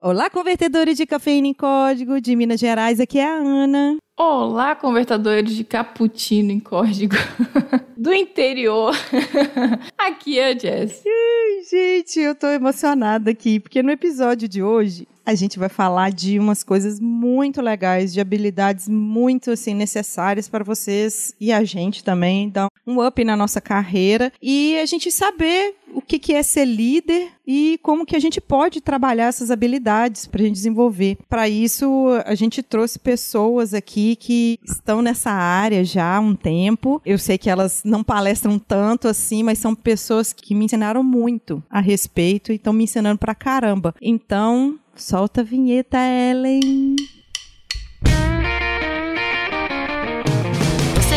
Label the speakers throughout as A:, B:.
A: Olá, convertedores de cafeína em código de Minas Gerais, aqui é a Ana.
B: Olá, convertedores de cappuccino em código do interior. aqui é a Jess.
A: Gente, eu tô emocionada aqui, porque no episódio de hoje a gente vai falar de umas coisas muito legais, de habilidades muito assim necessárias para vocês e a gente também dar um up na nossa carreira e a gente saber o que, que é ser líder e como que a gente pode trabalhar essas habilidades para a gente desenvolver. Para isso, a gente trouxe pessoas aqui que estão nessa área já há um tempo. Eu sei que elas não palestram tanto assim, mas são pessoas que me ensinaram muito a respeito e estão me ensinando pra caramba. Então, Solta a vinheta, Ellen.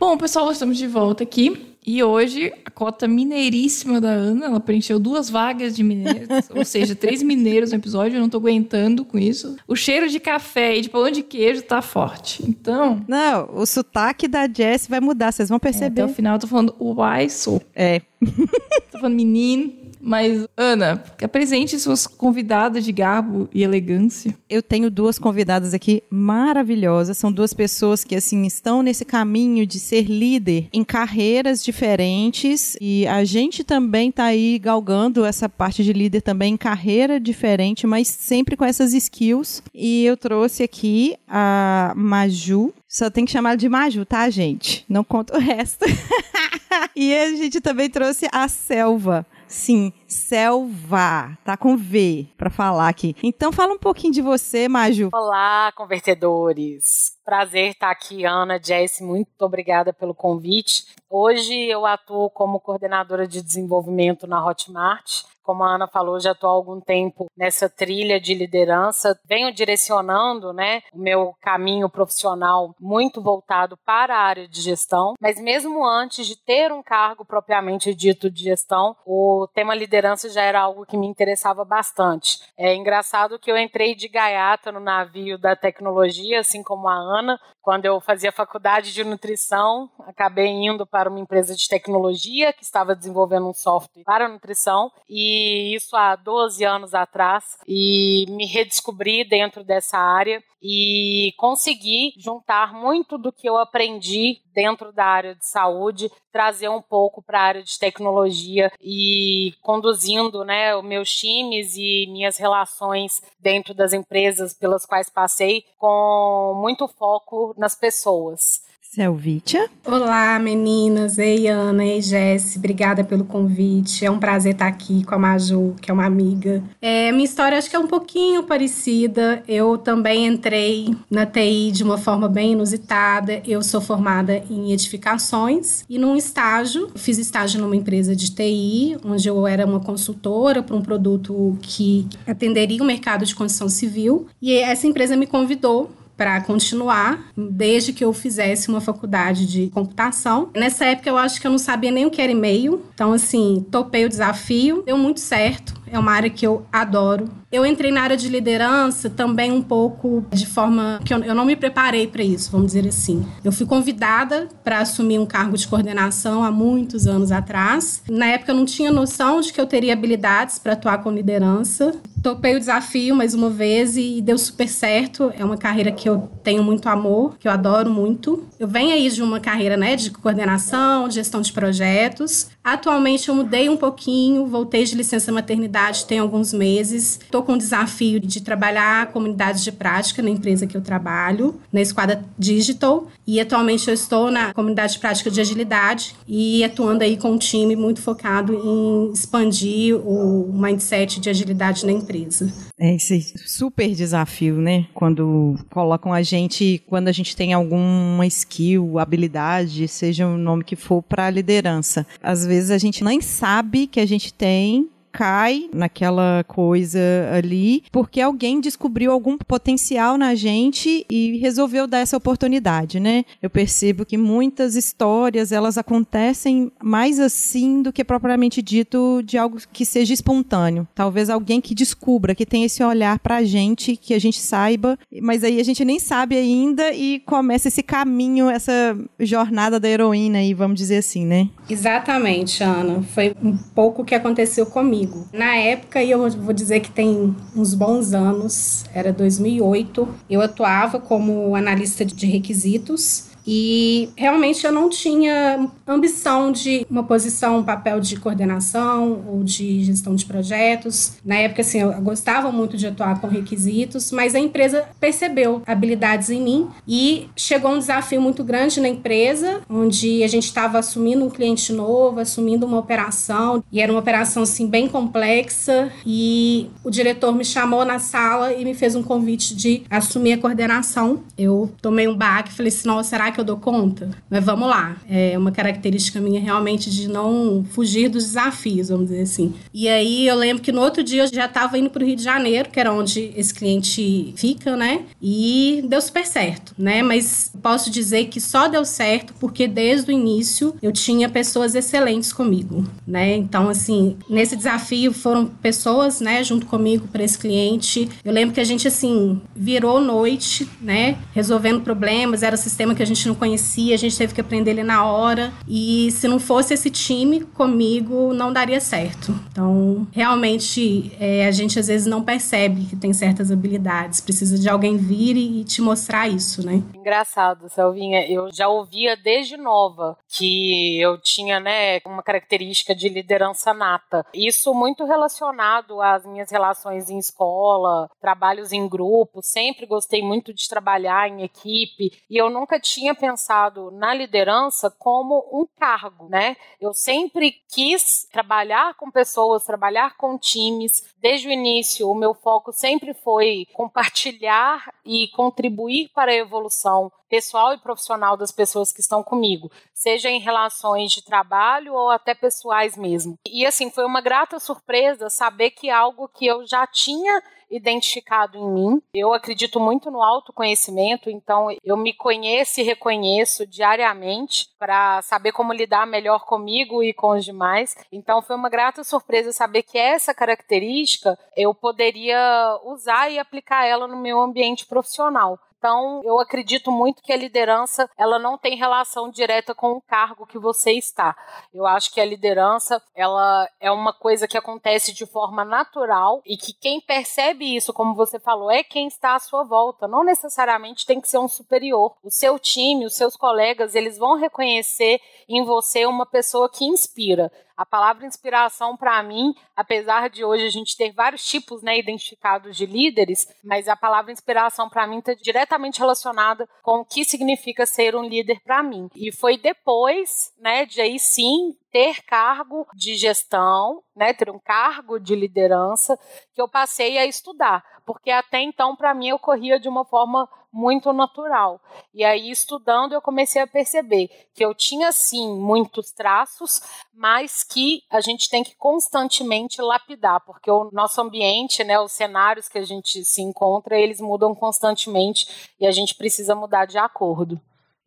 B: Bom, pessoal, estamos de volta aqui. E hoje, a cota mineiríssima da Ana, ela preencheu duas vagas de mineiros, ou seja, três mineiros no episódio, eu não tô aguentando com isso. O cheiro de café e de pão de queijo tá forte. Então.
A: Não, o sotaque da Jess vai mudar, vocês vão perceber.
B: É, até o final eu tô falando uai, sou.
A: É.
B: tô falando menino. Mas, Ana, apresente suas convidadas de garbo e elegância.
A: Eu tenho duas convidadas aqui maravilhosas. São duas pessoas que, assim, estão nesse caminho de ser líder em carreiras diferentes. E a gente também tá aí galgando essa parte de líder também em carreira diferente, mas sempre com essas skills. E eu trouxe aqui a Maju, só tem que chamar de Maju, tá, gente? Não conta o resto. e a gente também trouxe a Selva. Sim, Selva, tá com V para falar aqui. Então fala um pouquinho de você, Maju.
C: Olá, convertedores. Prazer estar aqui, Ana, Jess, muito obrigada pelo convite. Hoje eu atuo como coordenadora de desenvolvimento na Hotmart como a Ana falou, já estou há algum tempo nessa trilha de liderança. Venho direcionando né, o meu caminho profissional muito voltado para a área de gestão, mas mesmo antes de ter um cargo propriamente dito de gestão, o tema liderança já era algo que me interessava bastante. É engraçado que eu entrei de gaiata no navio da tecnologia, assim como a Ana, quando eu fazia faculdade de nutrição, acabei indo para uma empresa de tecnologia que estava desenvolvendo um software para nutrição. E isso há 12 anos atrás. E me redescobri dentro dessa área e consegui juntar muito do que eu aprendi dentro da área de saúde, trazer um pouco para a área de tecnologia e conduzindo né, os meus times e minhas relações dentro das empresas pelas quais passei, com muito foco nas pessoas.
A: Selvítia.
D: Olá, meninas. Ei, Ana. Ei, Jess. Obrigada pelo convite. É um prazer estar aqui com a Maju, que é uma amiga. É, minha história acho que é um pouquinho parecida. Eu também entrei na TI de uma forma bem inusitada. Eu sou formada em edificações e num estágio, fiz estágio numa empresa de TI, onde eu era uma consultora para um produto que atenderia o mercado de construção civil. E essa empresa me convidou para continuar, desde que eu fizesse uma faculdade de computação. Nessa época eu acho que eu não sabia nem o que era e-mail, então assim, topei o desafio, deu muito certo. É uma área que eu adoro. Eu entrei na área de liderança também um pouco de forma que eu, não me preparei para isso, vamos dizer assim. Eu fui convidada para assumir um cargo de coordenação há muitos anos atrás. Na época eu não tinha noção de que eu teria habilidades para atuar com liderança. Topei o desafio mais uma vez e deu super certo. É uma carreira que eu tenho muito amor, que eu adoro muito. Eu venho aí de uma carreira né, de coordenação, de gestão de projetos. Atualmente eu mudei um pouquinho, voltei de licença maternidade tem alguns meses. Estou com o desafio de trabalhar comunidades de prática na empresa que eu trabalho, na Esquadra Digital. E atualmente eu estou na comunidade de prática de agilidade e atuando aí com um time muito focado em expandir o mindset de agilidade na empresa.
A: É esse super desafio, né? Quando colocam a gente, quando a gente tem alguma skill, habilidade, seja o nome que for, para liderança. Às vezes a gente nem sabe que a gente tem cai naquela coisa ali porque alguém descobriu algum potencial na gente e resolveu dar essa oportunidade, né? Eu percebo que muitas histórias elas acontecem mais assim do que propriamente dito de algo que seja espontâneo. Talvez alguém que descubra, que tem esse olhar pra gente, que a gente saiba, mas aí a gente nem sabe ainda e começa esse caminho, essa jornada da heroína aí, vamos dizer assim, né?
D: Exatamente, Ana. Foi um pouco o que aconteceu comigo. Na época, e eu vou dizer que tem uns bons anos, era 2008, eu atuava como analista de requisitos e realmente eu não tinha ambição de uma posição, um papel de coordenação ou de gestão de projetos. Na época, assim, eu gostava muito de atuar com requisitos, mas a empresa percebeu habilidades em mim e chegou um desafio muito grande na empresa, onde a gente estava assumindo um cliente novo, assumindo uma operação, e era uma operação, assim, bem complexa. E o diretor me chamou na sala e me fez um convite de assumir a coordenação. Eu tomei um baque falei assim: nossa, será que eu dou conta? Mas vamos lá. É uma característica minha realmente de não fugir dos desafios, vamos dizer assim. E aí eu lembro que no outro dia eu já estava indo para o Rio de Janeiro, que era onde esse cliente fica, né? E deu super certo, né? Mas posso dizer que só deu certo porque desde o início eu tinha pessoas excelentes comigo, né? Então, assim, nesse desafio foram pessoas, né, junto comigo para esse cliente. Eu lembro que a gente, assim, virou noite, né, resolvendo problemas. Era sistema que a gente não conhecia, a gente teve que aprender ele na hora. E se não fosse esse time comigo, não daria certo. Então, realmente, é, a gente às vezes não percebe que tem certas habilidades. Precisa de alguém vir e te mostrar isso, né?
C: Engraçado, Selvinha. Eu já ouvia desde nova que eu tinha, né, uma característica de liderança nata. Isso muito relacionado às minhas relações em escola, trabalhos em grupo. Sempre gostei muito de trabalhar em equipe e eu nunca tinha pensado na liderança como um cargo, né? Eu sempre quis trabalhar com pessoas, trabalhar com times. Desde o início, o meu foco sempre foi compartilhar e contribuir para a evolução pessoal e profissional das pessoas que estão comigo, seja em relações de trabalho ou até pessoais mesmo. E assim, foi uma grata surpresa saber que algo que eu já tinha identificado em mim. Eu acredito muito no autoconhecimento, então eu me conheço e reconheço diariamente para saber como lidar melhor comigo e com os demais. Então foi uma grata surpresa saber que essa característica eu poderia usar e aplicar ela no meu ambiente profissional. Então, eu acredito muito que a liderança, ela não tem relação direta com o cargo que você está. Eu acho que a liderança, ela é uma coisa que acontece de forma natural e que quem percebe isso, como você falou, é quem está à sua volta. Não necessariamente tem que ser um superior. O seu time, os seus colegas, eles vão reconhecer em você uma pessoa que inspira. A palavra inspiração, para mim, apesar de hoje a gente ter vários tipos né, identificados de líderes, mas a palavra inspiração, para mim, está diretamente relacionada com o que significa ser um líder para mim. E foi depois, né, de aí sim ter cargo de gestão, né, ter um cargo de liderança, que eu passei a estudar, porque até então para mim ocorria de uma forma muito natural. E aí estudando eu comecei a perceber que eu tinha sim muitos traços, mas que a gente tem que constantemente lapidar, porque o nosso ambiente, né, os cenários que a gente se encontra, eles mudam constantemente e a gente precisa mudar de acordo.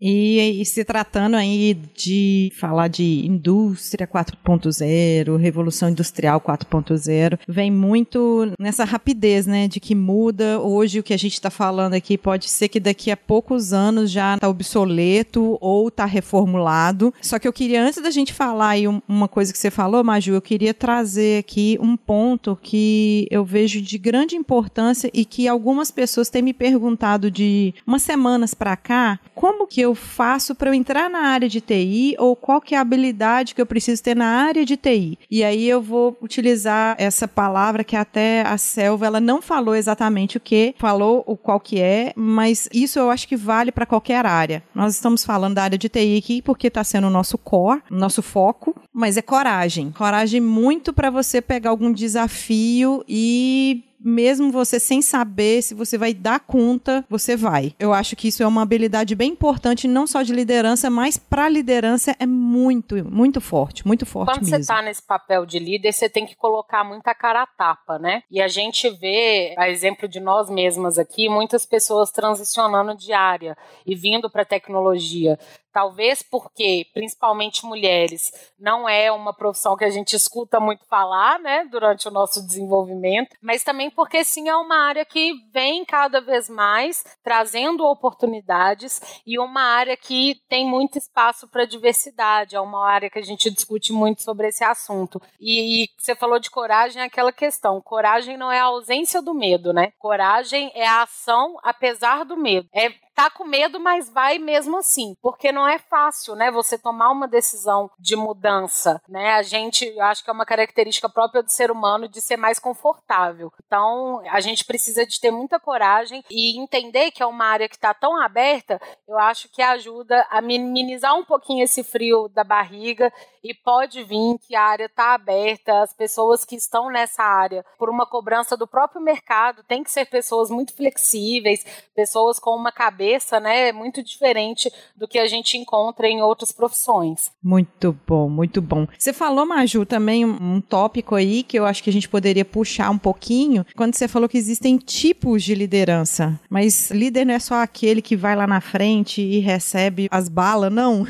A: E, e, se tratando aí de falar de indústria 4.0, revolução industrial 4.0, vem muito nessa rapidez, né, de que muda. Hoje o que a gente está falando aqui pode ser que daqui a poucos anos já está obsoleto ou está reformulado. Só que eu queria, antes da gente falar aí uma coisa que você falou, Maju, eu queria trazer aqui um ponto que eu vejo de grande importância e que algumas pessoas têm me perguntado de umas semanas para cá, como que eu eu faço para eu entrar na área de TI ou qual que é a habilidade que eu preciso ter na área de TI. E aí eu vou utilizar essa palavra que até a Selva ela não falou exatamente o que, falou o qual que é, mas isso eu acho que vale para qualquer área. Nós estamos falando da área de TI aqui porque está sendo o nosso core, nosso foco, mas é coragem. Coragem muito para você pegar algum desafio e mesmo você sem saber se você vai dar conta, você vai. Eu acho que isso é uma habilidade bem importante, não só de liderança, mas para liderança é muito, muito forte, muito forte
C: Quando
A: mesmo.
C: você tá nesse papel de líder, você tem que colocar muita cara a tapa, né? E a gente vê, a exemplo de nós mesmas aqui, muitas pessoas transicionando de área e vindo para a tecnologia. Talvez porque, principalmente mulheres, não é uma profissão que a gente escuta muito falar, né, durante o nosso desenvolvimento, mas também porque sim é uma área que vem cada vez mais trazendo oportunidades e uma área que tem muito espaço para diversidade, é uma área que a gente discute muito sobre esse assunto. E, e você falou de coragem, é aquela questão, coragem não é a ausência do medo, né? Coragem é a ação apesar do medo. É tá com medo, mas vai mesmo assim, porque não é fácil, né? Você tomar uma decisão de mudança, né? A gente, eu acho que é uma característica própria do ser humano de ser mais confortável. Então, a gente precisa de ter muita coragem e entender que é uma área que está tão aberta. Eu acho que ajuda a minimizar um pouquinho esse frio da barriga e pode vir que a área está aberta, as pessoas que estão nessa área por uma cobrança do próprio mercado tem que ser pessoas muito flexíveis, pessoas com uma cabeça, né, muito diferente do que a gente encontra em outras profissões.
A: Muito bom, muito bom. Você falou, Maju, também um, um tópico aí que eu acho que a gente poderia puxar um pouquinho, quando você falou que existem tipos de liderança, mas líder não é só aquele que vai lá na frente e recebe as balas, não.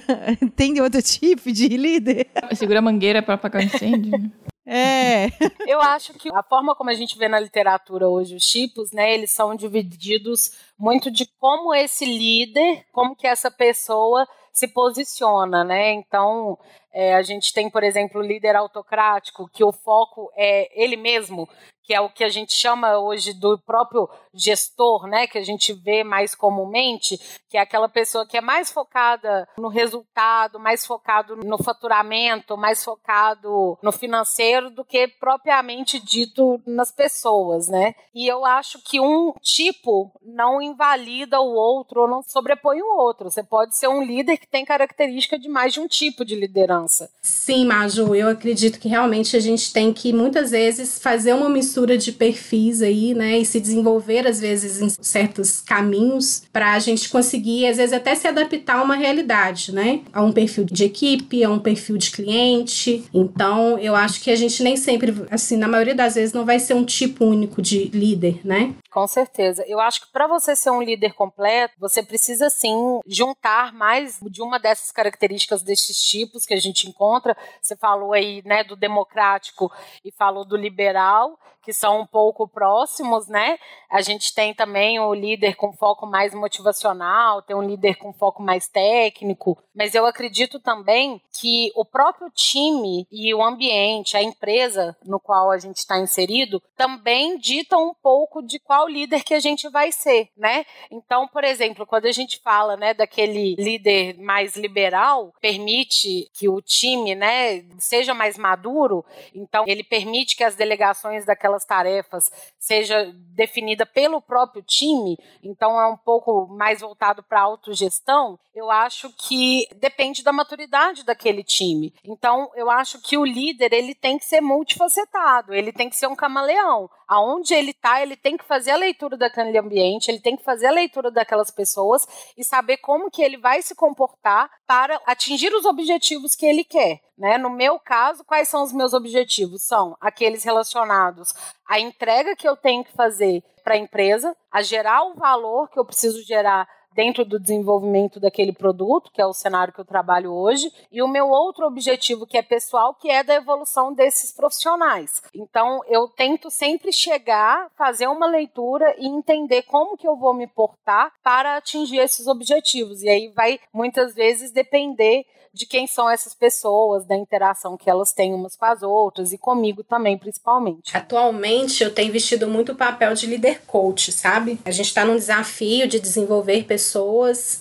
A: tem outro tipo de líder.
B: Segura a mangueira para apagar o incêndio.
A: É.
C: Eu acho que a forma como a gente vê na literatura hoje os tipos, né, eles são divididos muito de como esse líder, como que essa pessoa se posiciona, né? Então, é, a gente tem, por exemplo, líder autocrático, que o foco é ele mesmo, que é o que a gente chama hoje do próprio gestor, né, que a gente vê mais comumente, que é aquela pessoa que é mais focada no resultado, mais focado no faturamento, mais focado no financeiro do que propriamente dito nas pessoas, né? E eu acho que um tipo não invalida o outro ou não sobrepõe o outro. Você pode ser um líder que tem característica de mais de um tipo de liderança.
D: Sim, Maju, eu acredito que realmente a gente tem que muitas vezes fazer uma mistura de perfis aí, né, e se desenvolver às vezes em certos caminhos para a gente conseguir às vezes até se adaptar a uma realidade, né, a um perfil de equipe, a um perfil de cliente. Então, eu acho que a gente nem sempre, assim, na maioria das vezes não vai ser um tipo único de líder, né?
C: Com certeza. Eu acho que para você ser um líder completo, você precisa sim juntar mais de uma dessas características desses tipos que a gente encontra. Você falou aí, né, do democrático e falou do liberal, que são um pouco próximos, né? A gente tem também o líder com foco mais motivacional, tem um líder com foco mais técnico, mas eu acredito também que o próprio time e o ambiente, a empresa no qual a gente está inserido, também ditam um pouco de qual líder que a gente vai ser, né? Então, por exemplo, quando a gente fala, né, daquele líder mais liberal, permite que o time, né, seja mais maduro, então ele permite que as delegações daquelas tarefas seja definida pelo próprio time, então é um pouco mais voltado para autogestão, eu acho que depende da maturidade daquele time. Então, eu acho que o líder, ele tem que ser multifacetado, ele tem que ser um camaleão. Aonde ele está, ele tem que fazer a leitura daquele ambiente, ele tem que fazer a leitura daquelas pessoas e saber como que ele vai se comportar para atingir os objetivos que ele quer. Né? No meu caso, quais são os meus objetivos? São aqueles relacionados à entrega que eu tenho que fazer para a empresa, a gerar o valor que eu preciso gerar dentro do desenvolvimento daquele produto, que é o cenário que eu trabalho hoje, e o meu outro objetivo, que é pessoal, que é da evolução desses profissionais. Então, eu tento sempre chegar, fazer uma leitura e entender como que eu vou me portar para atingir esses objetivos. E aí vai muitas vezes depender de quem são essas pessoas, da interação que elas têm umas com as outras e comigo também, principalmente.
D: Atualmente eu tenho vestido muito o papel de líder coach, sabe? A gente está num desafio de desenvolver pessoas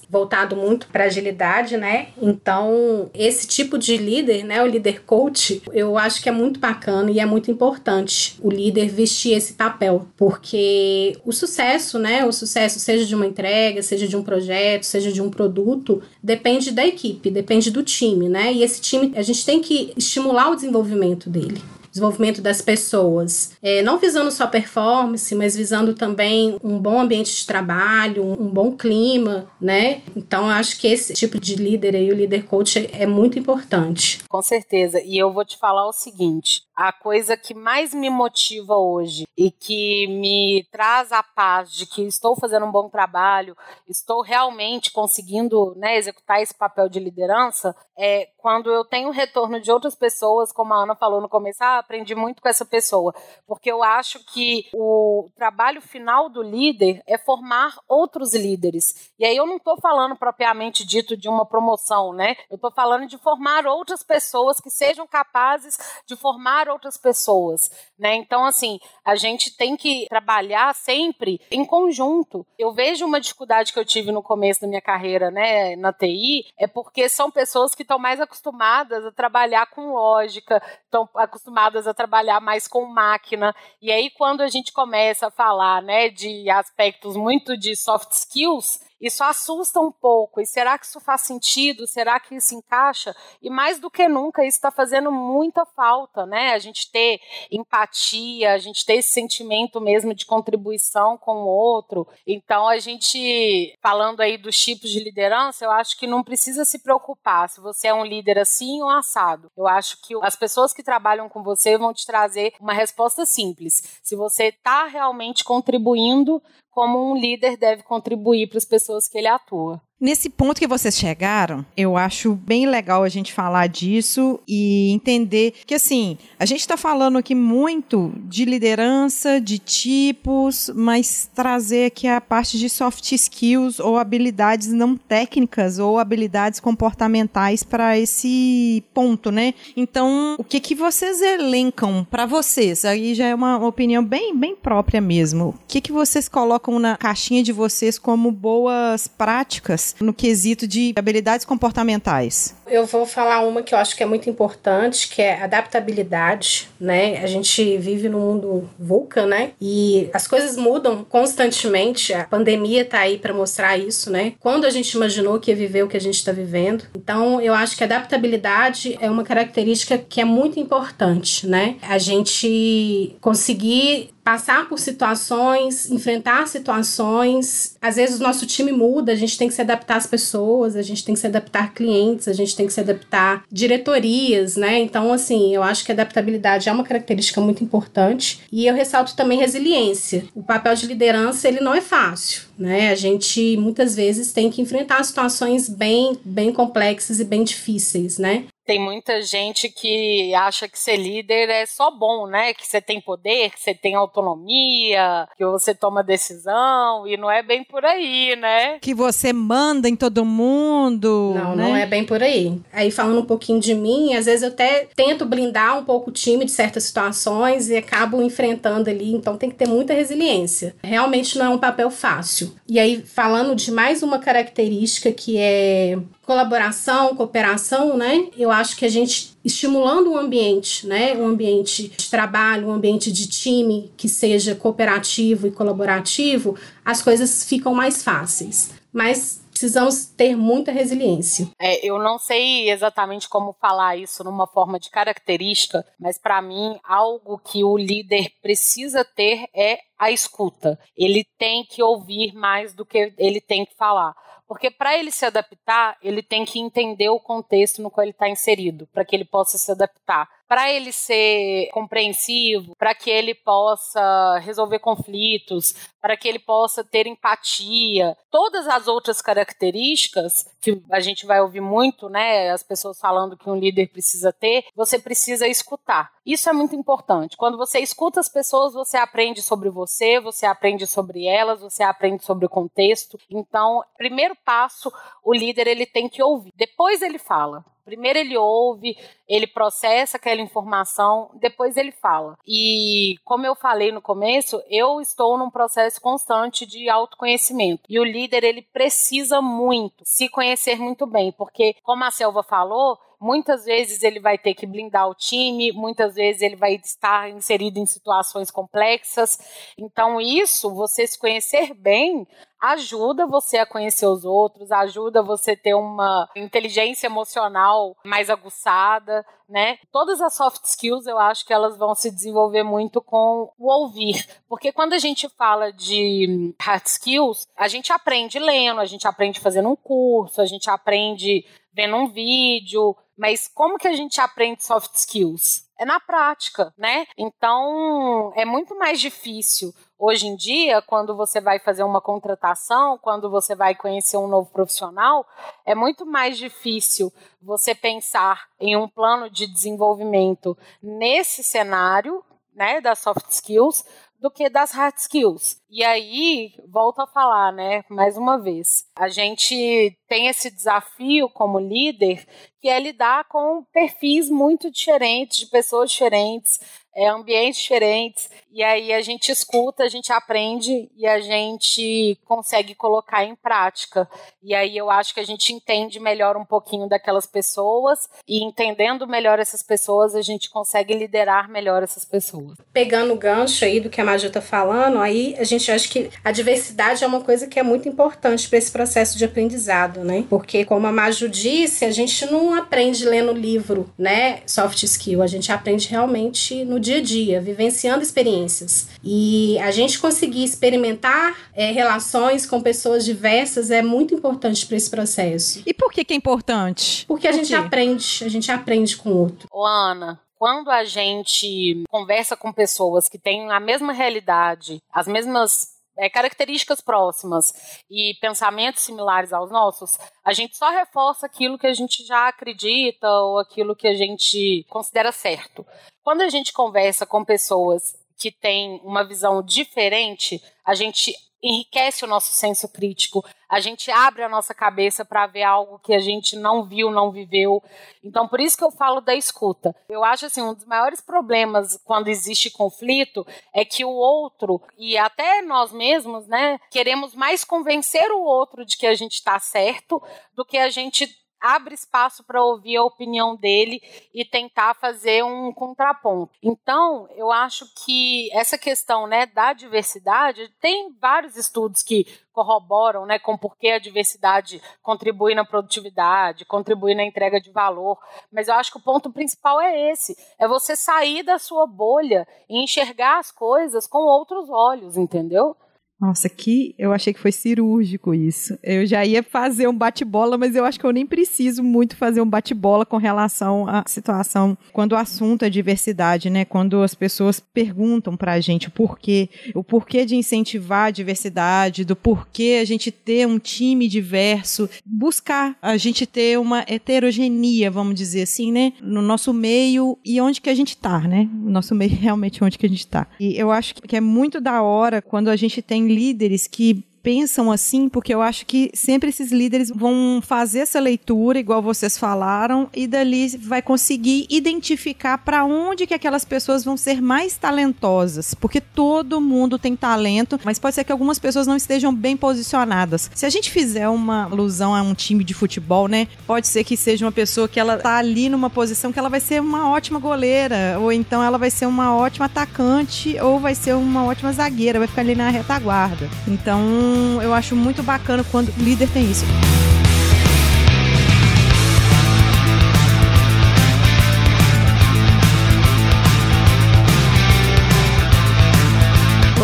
D: voltado muito para agilidade, né? Então, esse tipo de líder, né, o líder coach, eu acho que é muito bacana e é muito importante o líder vestir esse papel, porque o sucesso, né, o sucesso seja de uma entrega, seja de um projeto, seja de um produto, depende da equipe, depende do time, né? E esse time, a gente tem que estimular o desenvolvimento dele. Desenvolvimento das pessoas, é, não visando só performance, mas visando também um bom ambiente de trabalho, um bom clima, né? Então, acho que esse tipo de líder aí, o líder coach, é muito importante.
C: Com certeza. E eu vou te falar o seguinte: a coisa que mais me motiva hoje e que me traz a paz de que estou fazendo um bom trabalho, estou realmente conseguindo né, executar esse papel de liderança, é quando eu tenho retorno de outras pessoas, como a Ana falou no começo, ah, aprendi muito com essa pessoa, porque eu acho que o trabalho final do líder é formar outros líderes. E aí eu não estou falando propriamente dito de uma promoção, né? Eu estou falando de formar outras pessoas que sejam capazes de formar outras pessoas, né? Então, assim, a gente tem que trabalhar sempre em conjunto. Eu vejo uma dificuldade que eu tive no começo da minha carreira, né, na TI, é porque são pessoas que estão mais acostumadas a trabalhar com lógica, estão acostumadas a trabalhar mais com máquina. E aí, quando a gente começa a falar, né, de aspectos muito de soft skills, isso assusta um pouco. E será que isso faz sentido? Será que isso encaixa? E mais do que nunca, isso está fazendo muita falta, né? A gente ter empatia, a gente ter esse sentimento mesmo de contribuição com o outro. Então, a gente, falando aí dos tipos de liderança, eu acho que não precisa se preocupar se você é um líder assim ou assado. Eu acho que as pessoas que trabalham com você vão te trazer uma resposta simples. Se você está realmente contribuindo como um líder deve contribuir para as pessoas que ele atua.
A: Nesse ponto que vocês chegaram, eu acho bem legal a gente falar disso e entender que, assim, a gente está falando aqui muito de liderança, de tipos, mas trazer aqui a parte de soft skills ou habilidades não técnicas ou habilidades comportamentais para esse ponto, né? Então, o que que vocês elencam para vocês? Aí já é uma opinião bem, bem própria mesmo. O que que vocês colocam na caixinha de vocês como boas práticas no quesito de habilidades comportamentais?
D: Eu vou falar uma que eu acho que é muito importante, que é adaptabilidade, né? A gente vive num mundo VUCA, né? E as coisas mudam constantemente. A pandemia tá aí para mostrar isso, né? Quando a gente imaginou que ia viver o que a gente está vivendo. Então, eu acho que adaptabilidade é uma característica que é muito importante, né? A gente conseguir passar por situações, enfrentar situações. Às vezes o nosso time muda, a gente tem que se adaptar às pessoas, a gente tem que se adaptar clientes, a gente tem que se adaptar diretorias, né? Então, assim, eu acho que adaptabilidade é uma característica muito importante. E eu ressalto também resiliência. O papel de liderança, ele não é fácil, né? A gente muitas vezes tem que enfrentar situações bem, bem complexas e bem difíceis, né?
C: Tem muita gente que acha que ser líder é só bom, né? Que você tem poder, que você tem autonomia, que você toma decisão, e não é bem por aí, né?
A: Que você manda em todo mundo.
D: Não,
A: né?
D: não é bem por aí. Aí falando um pouquinho de mim, às vezes eu até tento blindar um pouco o time de certas situações e acabo enfrentando ali, então tem que ter muita resiliência. Realmente não é um papel fácil. E aí falando de mais uma característica que é colaboração, cooperação, né? Eu acho que a gente estimulando um ambiente, né, um ambiente de trabalho, um ambiente de time que seja cooperativo e colaborativo, as coisas ficam mais fáceis. Mas precisamos ter muita resiliência.
C: É, eu não sei exatamente como falar isso numa forma de característica, mas para mim algo que o líder precisa ter é a escuta. Ele tem que ouvir mais do que ele tem que falar. Porque para ele se adaptar, ele tem que entender o contexto no qual ele está inserido, para que ele possa se adaptar para ele ser compreensivo, para que ele possa resolver conflitos, para que ele possa ter empatia, todas as outras características que a gente vai ouvir muito, né, as pessoas falando que um líder precisa ter, você precisa escutar. Isso é muito importante. Quando você escuta as pessoas, você aprende sobre você, você aprende sobre elas, você aprende sobre o contexto. Então, primeiro passo, o líder ele tem que ouvir. Depois ele fala. Primeiro ele ouve, ele processa aquela informação, depois ele fala. E como eu falei no começo, eu estou num processo constante de autoconhecimento. E o líder ele precisa muito se conhecer muito bem, porque como a Selva falou, muitas vezes ele vai ter que blindar o time, muitas vezes ele vai estar inserido em situações complexas. Então, isso, você se conhecer bem, ajuda você a conhecer os outros, ajuda você a ter uma inteligência emocional mais aguçada, né? Todas as soft skills eu acho que elas vão se desenvolver muito com o ouvir, porque quando a gente fala de hard skills, a gente aprende lendo, a gente aprende fazendo um curso, a gente aprende vendo um vídeo, mas como que a gente aprende soft skills? É na prática, né? Então é muito mais difícil hoje em dia, quando você vai fazer uma contratação, quando você vai conhecer um novo profissional, é muito mais difícil você pensar em um plano de desenvolvimento nesse cenário, né, das soft skills, do que das hard skills. E aí, volto a falar, né, mais uma vez, a gente tem esse desafio como líder, que é lidar com perfis muito diferentes, de pessoas diferentes, é, ambientes diferentes, e aí a gente escuta, a gente aprende e a gente consegue colocar em prática. E aí eu acho que a gente entende melhor um pouquinho daquelas pessoas, e entendendo melhor essas pessoas, a gente consegue liderar melhor essas pessoas.
D: Pegando o gancho aí do que a Maju tá falando, aí a gente acha que a diversidade é uma coisa que é muito importante para esse processo de aprendizado, né? Porque, como a Maju disse, a gente não aprende lendo livro, né? Soft skill, a gente aprende realmente no dia a dia, vivenciando experiências. E a gente conseguir experimentar é, relações com pessoas diversas é muito importante para esse processo.
A: E por que, que é importante?
D: Porque a gente
A: quê?
D: aprende, a gente aprende com o outro.
C: Ô, Ana, quando a gente conversa com pessoas que têm a mesma realidade, as mesmas é, características próximas e pensamentos similares aos nossos, a gente só reforça aquilo que a gente já acredita ou aquilo que a gente considera certo. Quando a gente conversa com pessoas que têm uma visão diferente, a gente enriquece o nosso senso crítico, a gente abre a nossa cabeça para ver algo que a gente não viu, não viveu. Então, por isso que eu falo da escuta. Eu acho assim, um dos maiores problemas quando existe conflito é que o outro e até nós mesmos, né, queremos mais convencer o outro de que a gente está certo do que a gente abre espaço para ouvir a opinião dele e tentar fazer um contraponto. Então, eu acho que essa questão, né, da diversidade, tem vários estudos que corroboram, né, com por que a diversidade contribui na produtividade, contribui na entrega de valor, mas eu acho que o ponto principal é esse, é você sair da sua bolha e enxergar as coisas com outros olhos, entendeu?
A: Nossa, que eu achei que foi cirúrgico isso. Eu já ia fazer um bate-bola, mas eu acho que eu nem preciso muito fazer um bate-bola com relação à situação quando o assunto é diversidade, né? Quando as pessoas perguntam pra gente o porquê, o porquê de incentivar a diversidade, do porquê a gente ter um time diverso, buscar a gente ter uma heterogeneia, vamos dizer assim, né? No nosso meio e onde que a gente tá, né? Nosso meio realmente onde que a gente tá. E eu acho que é muito da hora quando a gente tem líderes que pensam assim, porque eu acho que sempre esses líderes vão fazer essa leitura, igual vocês falaram, e dali vai conseguir identificar para onde que aquelas pessoas vão ser mais talentosas, porque todo mundo tem talento, mas pode ser que algumas pessoas não estejam bem posicionadas. Se a gente fizer uma alusão a um time de futebol, né, pode ser que seja uma pessoa que ela tá ali numa posição que ela vai ser uma ótima goleira, ou então ela vai ser uma ótima atacante, ou vai ser uma ótima zagueira, vai ficar ali na retaguarda. Então, eu acho muito bacana quando líder tem isso.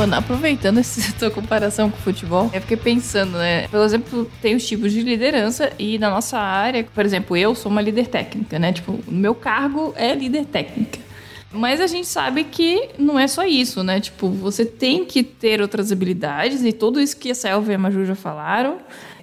B: Ana, aproveitando essa tua comparação com o futebol, eu fiquei pensando, né? Por exemplo, tem os tipos de liderança e na nossa área, por exemplo, eu sou uma líder técnica, né? Tipo, o meu cargo é líder técnica. Mas a gente sabe que não é só isso, né? Tipo, você tem que ter outras habilidades e tudo isso que a Selva e a Maju já falaram.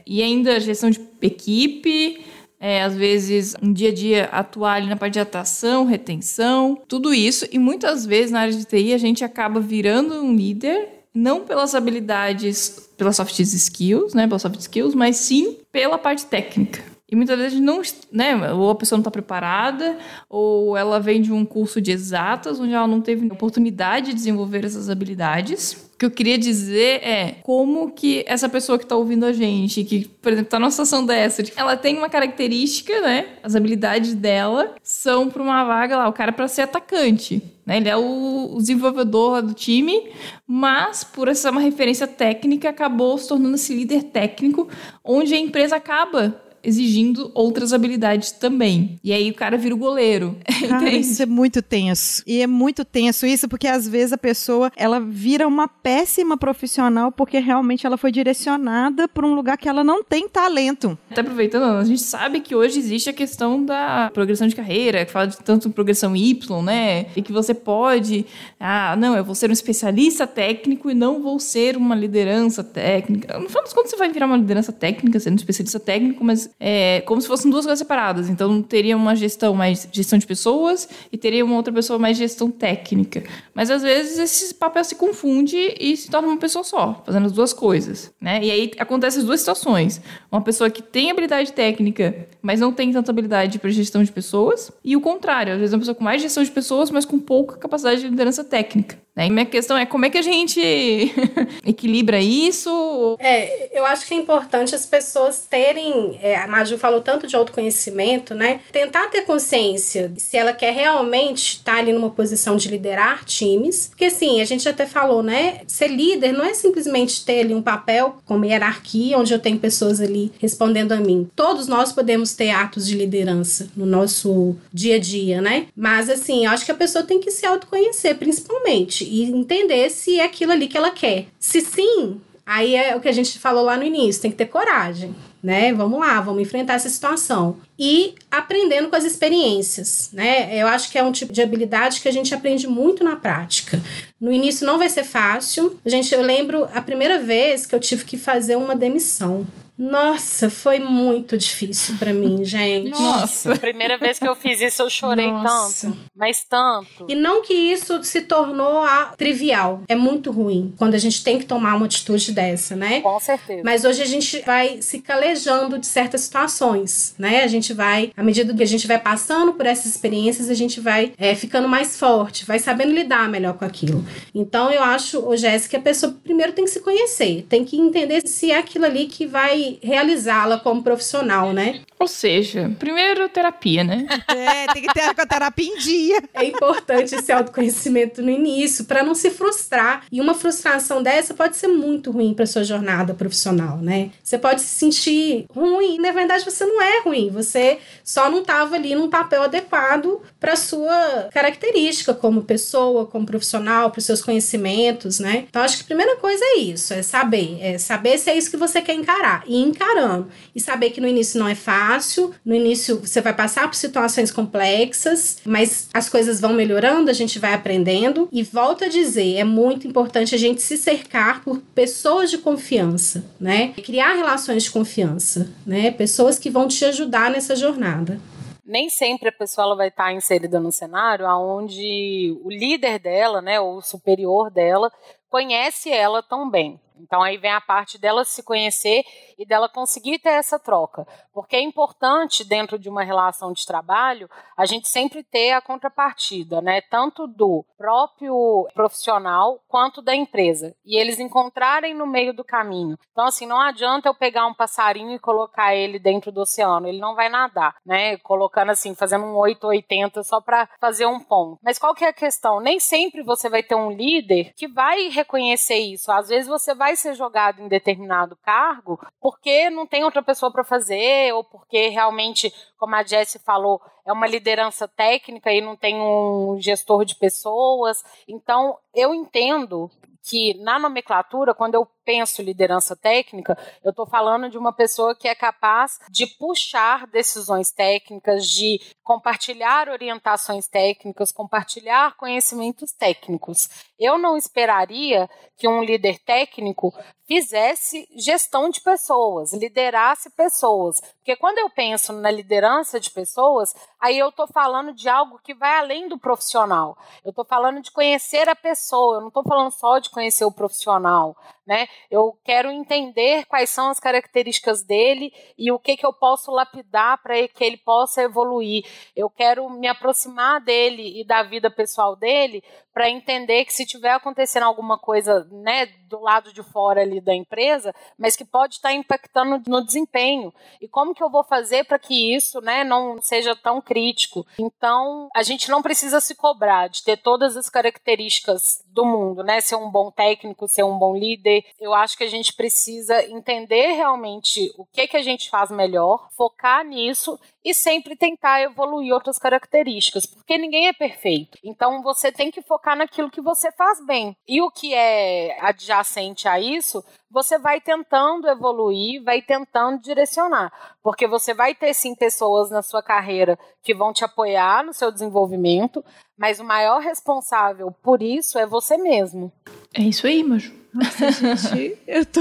B: E ainda gestão de equipe, é, às vezes, um dia a dia atuar ali na parte de atração, retenção, tudo isso. E muitas vezes na área de TI a gente acaba virando um líder, não pelas habilidades, pelas soft skills, né? Pelas soft skills, mas sim pela parte técnica. E muitas vezes não, né, ou a pessoa não está preparada, ou ela vem de um curso de exatas, onde ela não teve oportunidade de desenvolver essas habilidades. O que eu queria dizer é como que essa pessoa que está ouvindo a gente, que, por exemplo, está numa situação dessa, de- ela tem uma característica, né? As habilidades dela são para uma vaga lá, o cara para ser atacante. Né? Ele é o, desenvolvedor do time, mas por essa uma referência técnica, acabou se tornando esse líder técnico, onde a empresa acaba exigindo outras habilidades também. E aí o cara vira o goleiro.
A: Cara, isso é muito tenso. E é muito tenso isso porque às vezes a pessoa, ela vira uma péssima profissional porque realmente ela foi direcionada para um lugar que ela não tem talento.
B: Até aproveitando, a gente sabe que hoje existe a questão da progressão de carreira, que fala de tanto progressão Y, né? E que você pode, ah, não, eu vou ser um especialista técnico e não vou ser uma liderança técnica. No final das contas, você vai virar uma liderança técnica, sendo um especialista técnico, mas é como se fossem duas coisas separadas. Então, teria uma gestão mais gestão de pessoas e teria uma outra pessoa mais gestão técnica. Mas às vezes esse papel se confunde e se torna uma pessoa só, fazendo as duas coisas, né? E aí acontecem as duas situações. Uma pessoa que tem habilidade técnica, mas não tem tanta habilidade para gestão de pessoas, e o contrário, às vezes uma pessoa com mais gestão de pessoas, mas com pouca capacidade de liderança técnica. Né? E minha questão é como é que a gente equilibra isso?
D: É, eu acho que é importante as pessoas terem, é, a Maju falou tanto de autoconhecimento, né? Tentar ter consciência se ela quer realmente estar ali numa posição de liderar times, porque assim, a gente até falou, né? Ser líder não é simplesmente ter ali um papel como hierarquia, onde eu tenho pessoas ali respondendo a mim. Todos nós podemos ter atos de liderança no nosso dia a dia, né? Mas assim, eu acho que a pessoa tem que se autoconhecer, principalmente e entender se é aquilo ali que ela quer. Se sim, aí é o que a gente falou lá no início, tem que ter coragem, né? Vamos lá, vamos enfrentar essa situação. E aprendendo com as experiências, né? Eu acho que é um tipo de habilidade que a gente aprende muito na prática. No início não vai ser fácil. Gente, eu lembro a primeira vez que eu tive que fazer uma demissão. Nossa, foi muito difícil para mim, gente.
C: Nossa. Primeira vez que eu fiz isso, eu chorei
D: Nossa.
C: tanto. Mas tanto.
D: E não que isso se tornou a trivial. É muito ruim quando a gente tem que tomar uma atitude dessa, né?
C: Com certeza.
D: Mas hoje a gente vai se calejando de certas situações, né? A gente vai, à medida que a gente vai passando por essas experiências, a gente vai é, ficando mais forte, vai sabendo lidar melhor com aquilo. Então eu acho, ô Jéssica, que a pessoa primeiro tem que se conhecer, tem que entender se é aquilo ali que vai realizá-la como profissional, né?
B: Ou seja, primeiro terapia, né?
A: É, tem que ter a terapia em dia.
D: É importante esse autoconhecimento no início para não se frustrar. E uma frustração dessa pode ser muito ruim para sua jornada profissional, né? Você pode se sentir ruim, e, na verdade você não é ruim, você só não estava ali num papel adequado para sua característica como pessoa, como profissional, para os seus conhecimentos, né? Então acho que a primeira coisa é isso, é saber, é saber se é isso que você quer encarar e encarando e saber que no início não é fácil, no início você vai passar por situações complexas, mas as coisas vão melhorando, a gente vai aprendendo e volto a dizer, é muito importante a gente se cercar por pessoas de confiança, né? Criar relações de confiança, né? Pessoas que vão te ajudar nessa jornada
C: nem sempre a pessoa ela vai estar inserida no cenário onde o líder dela, né, ou o superior dela, conhece ela tão bem. Então aí vem a parte dela se conhecer e dela conseguir ter essa troca. Porque é importante, dentro de uma relação de trabalho, a gente sempre ter a contrapartida, né? Tanto do próprio profissional quanto da empresa. E eles encontrarem no meio do caminho. Então, assim, não adianta eu pegar um passarinho e colocar ele dentro do oceano. Ele não vai nadar, né? Colocando assim, fazendo um 880 só para fazer um ponto. Mas qual que é a questão? Nem sempre você vai ter um líder que vai reconhecer isso. Às vezes você vai ser jogado em determinado cargo porque não tem outra pessoa para fazer ou porque realmente, como a Jessie falou, é uma liderança técnica e não tem um gestor de pessoas. Então, eu entendo que na nomenclatura, quando eu penso liderança técnica, eu estou falando de uma pessoa que é capaz de puxar decisões técnicas, de compartilhar orientações técnicas, compartilhar conhecimentos técnicos. Eu não esperaria que um líder técnico fizesse gestão de pessoas, liderasse pessoas. Porque quando eu penso na liderança de pessoas, aí eu estou falando de algo que vai além do profissional. Eu estou falando de conhecer a pessoa, eu não estou falando só de conhecer o profissional né? Eu quero entender quais são as características dele e o que, que eu posso lapidar para que ele possa evoluir. Eu quero me aproximar dele e da vida pessoal dele para entender que se tiver acontecendo alguma coisa, né, do lado de fora ali da empresa, mas que pode estar impactando no desempenho. E como que eu vou fazer para que isso, né, não seja tão crítico? Então, a gente não precisa se cobrar de ter todas as características do mundo, né? Ser um bom técnico, ser um bom líder. Eu acho que a gente precisa entender realmente o que que a gente faz melhor, focar nisso e sempre tentar evoluir outras características, porque ninguém é perfeito. Então você tem que focar naquilo que você faz bem. E o que é adjacente a isso, você vai tentando evoluir, vai tentando direcionar, porque você vai ter sim pessoas na sua carreira que vão te apoiar no seu desenvolvimento, mas o maior responsável por isso é você mesmo.
B: É isso aí, Maju.
A: Nossa, gente, eu tô.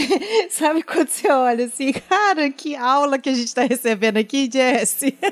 A: Sabe quando você olha assim, cara, que aula que a gente tá recebendo aqui, Jesse?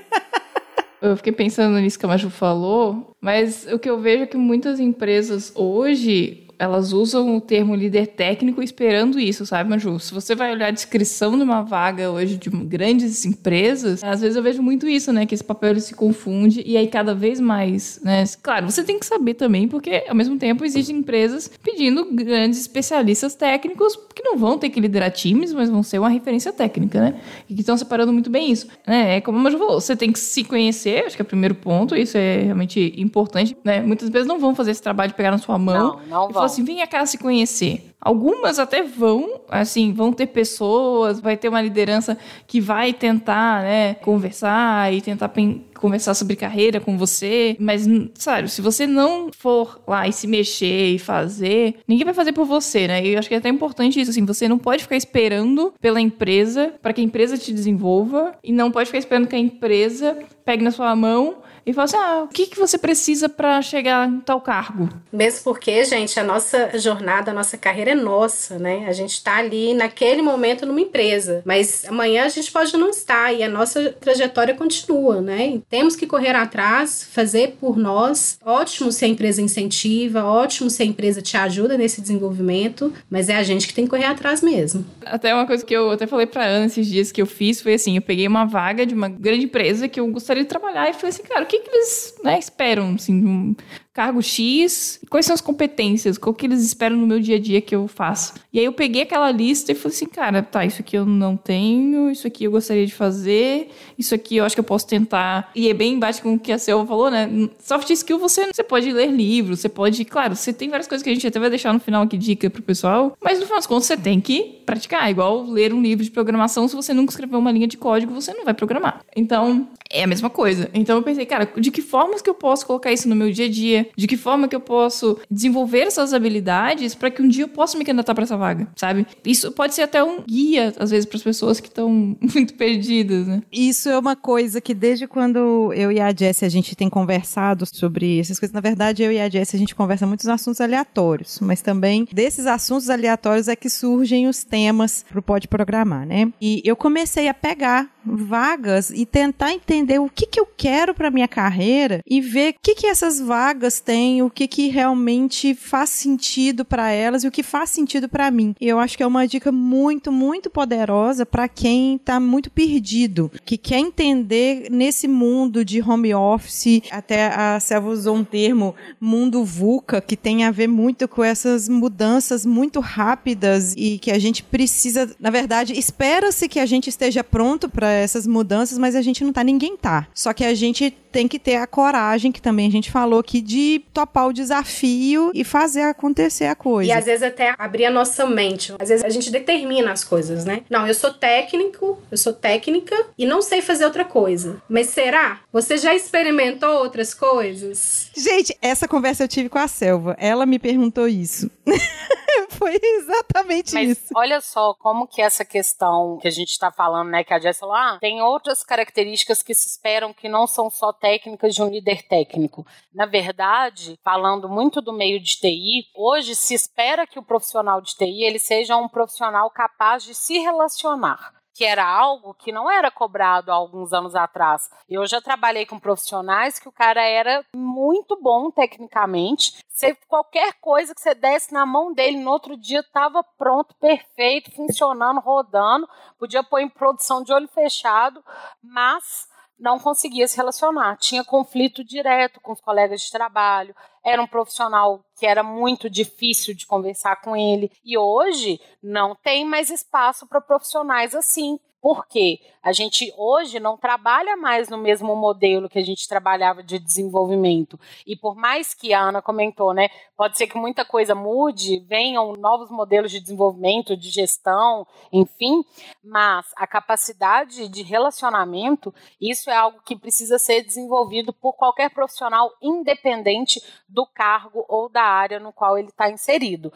B: Eu fiquei pensando nisso que a Maju falou, mas o que eu vejo é que muitas empresas hoje elas usam o termo líder técnico esperando isso, sabe, Maju? Se você vai olhar a descrição de uma vaga hoje de grandes empresas, às vezes eu vejo muito isso, né? Que esse papel ele se confunde e aí cada vez mais, né? Claro, você tem que saber também, porque ao mesmo tempo existem empresas pedindo grandes especialistas técnicos que não vão ter que liderar times, mas vão ser uma referência técnica, né? E que estão separando muito bem isso. Né? É como a Maju falou, você tem que se conhecer, acho que é o primeiro ponto, isso é realmente importante, né? Muitas vezes não vão fazer esse trabalho de pegar na sua mão
C: Não, não
B: e falar. Assim, vem cá se conhecer. Algumas até vão, assim, vão ter pessoas, vai ter uma liderança que vai tentar, né, conversar e tentar conversar sobre carreira com você, mas, sabe, se você não for lá e se mexer e fazer, ninguém vai fazer por você, né? E eu acho que é até importante isso, assim, você não pode ficar esperando pela empresa para que a empresa te desenvolva e não pode ficar esperando que a empresa pegue na sua mão e fale assim, ah, o que, que você precisa para chegar em tal cargo?
D: Mesmo porque, gente, a nossa jornada, a nossa carreira é nossa, né? A gente está ali naquele momento numa empresa, mas amanhã a gente pode não estar e a nossa trajetória continua, né? E temos que correr atrás, fazer por nós. Ótimo se a empresa incentiva, ótimo se a empresa te ajuda nesse desenvolvimento, mas é a gente que tem que correr atrás mesmo.
B: Até uma coisa que eu até falei pra Ana esses dias que eu fiz foi assim: eu peguei uma vaga de uma grande empresa que eu gostaria de trabalhar e falei assim, cara, o que, que eles né, esperam, assim, um cargo X? Quais são as competências? Qual que eles esperam no meu dia a dia que eu faço? E aí eu peguei aquela lista e falei assim, cara, tá, isso aqui eu não tenho, isso aqui eu gostaria de fazer, isso aqui eu acho que eu posso tentar. E é bem embaixo com o que a Selva falou, né? Soft skill você, você pode ler livros, você pode, claro, você tem várias coisas que a gente até vai deixar no final aqui dica pro pessoal, mas no final das contas você tem que praticar, igual ler um livro de programação, se você nunca escreveu uma linha de código, você não vai programar. Então, é a mesma coisa. Então eu pensei, cara, de que formas que eu posso colocar isso no meu dia a dia? De que forma que eu posso desenvolver essas habilidades para que um dia eu possa me candidatar para essa vaga, sabe? Isso pode ser até um guia, às vezes, para as pessoas que estão muito perdidas, né?
A: Isso é uma coisa que desde quando eu e a Jessie a gente tem conversado sobre essas coisas, na verdade eu e a Jessie a gente conversa muitos assuntos aleatórios, mas também desses assuntos aleatórios é que surgem os temas pro Pode Programar, né? E eu comecei a pegar vagas e tentar entender o que que eu quero para minha carreira e ver o que que essas vagas têm, o que que realmente faz sentido para elas e o que faz sentido para mim. Eu acho que é uma dica muito, muito poderosa para quem tá muito perdido, que quer entender nesse mundo de home office, até a Selva usou um termo, mundo VUCA, que tem a ver muito com essas mudanças muito rápidas e que a gente precisa, na verdade, espera-se que a gente esteja pronto para essas mudanças, mas a gente não tá, ninguém tá. Só que a gente tem que ter a coragem, que também a gente falou aqui, de topar o desafio e fazer acontecer a coisa.
D: E às vezes até abrir a nossa mente. Às vezes a gente determina as coisas, né? Não, eu sou técnico, eu sou técnica e não sei fazer outra coisa. Mas será? Você já experimentou outras coisas?
A: Gente, essa conversa eu tive com a Selva. Ela me perguntou isso. Foi exatamente
C: Mas
A: isso.
C: olha só como que essa questão que a gente está falando, né, que a Jess falou, ah, tem outras características que se esperam que não são só técnicas de um líder técnico. Na verdade, falando muito do meio de TI, hoje se espera que o profissional de TI ele seja um profissional capaz de se relacionar que era algo que não era cobrado há alguns anos atrás. Eu já trabalhei com profissionais que o cara era muito bom tecnicamente. Você, qualquer coisa que você desse na mão dele no outro dia estava pronto, perfeito, funcionando, rodando. Podia pôr em produção de olho fechado, mas não conseguia se relacionar, tinha conflito direto com os colegas de trabalho, era um profissional que era muito difícil de conversar com ele, e hoje não tem mais espaço para profissionais assim. Porque a gente hoje não trabalha mais no mesmo modelo que a gente trabalhava de desenvolvimento. E por mais que a Ana comentou, né, pode ser que muita coisa mude, venham novos modelos de desenvolvimento, de gestão, enfim, mas a capacidade de relacionamento, isso é algo que precisa ser desenvolvido por qualquer profissional independente do cargo ou da área no qual ele está inserido.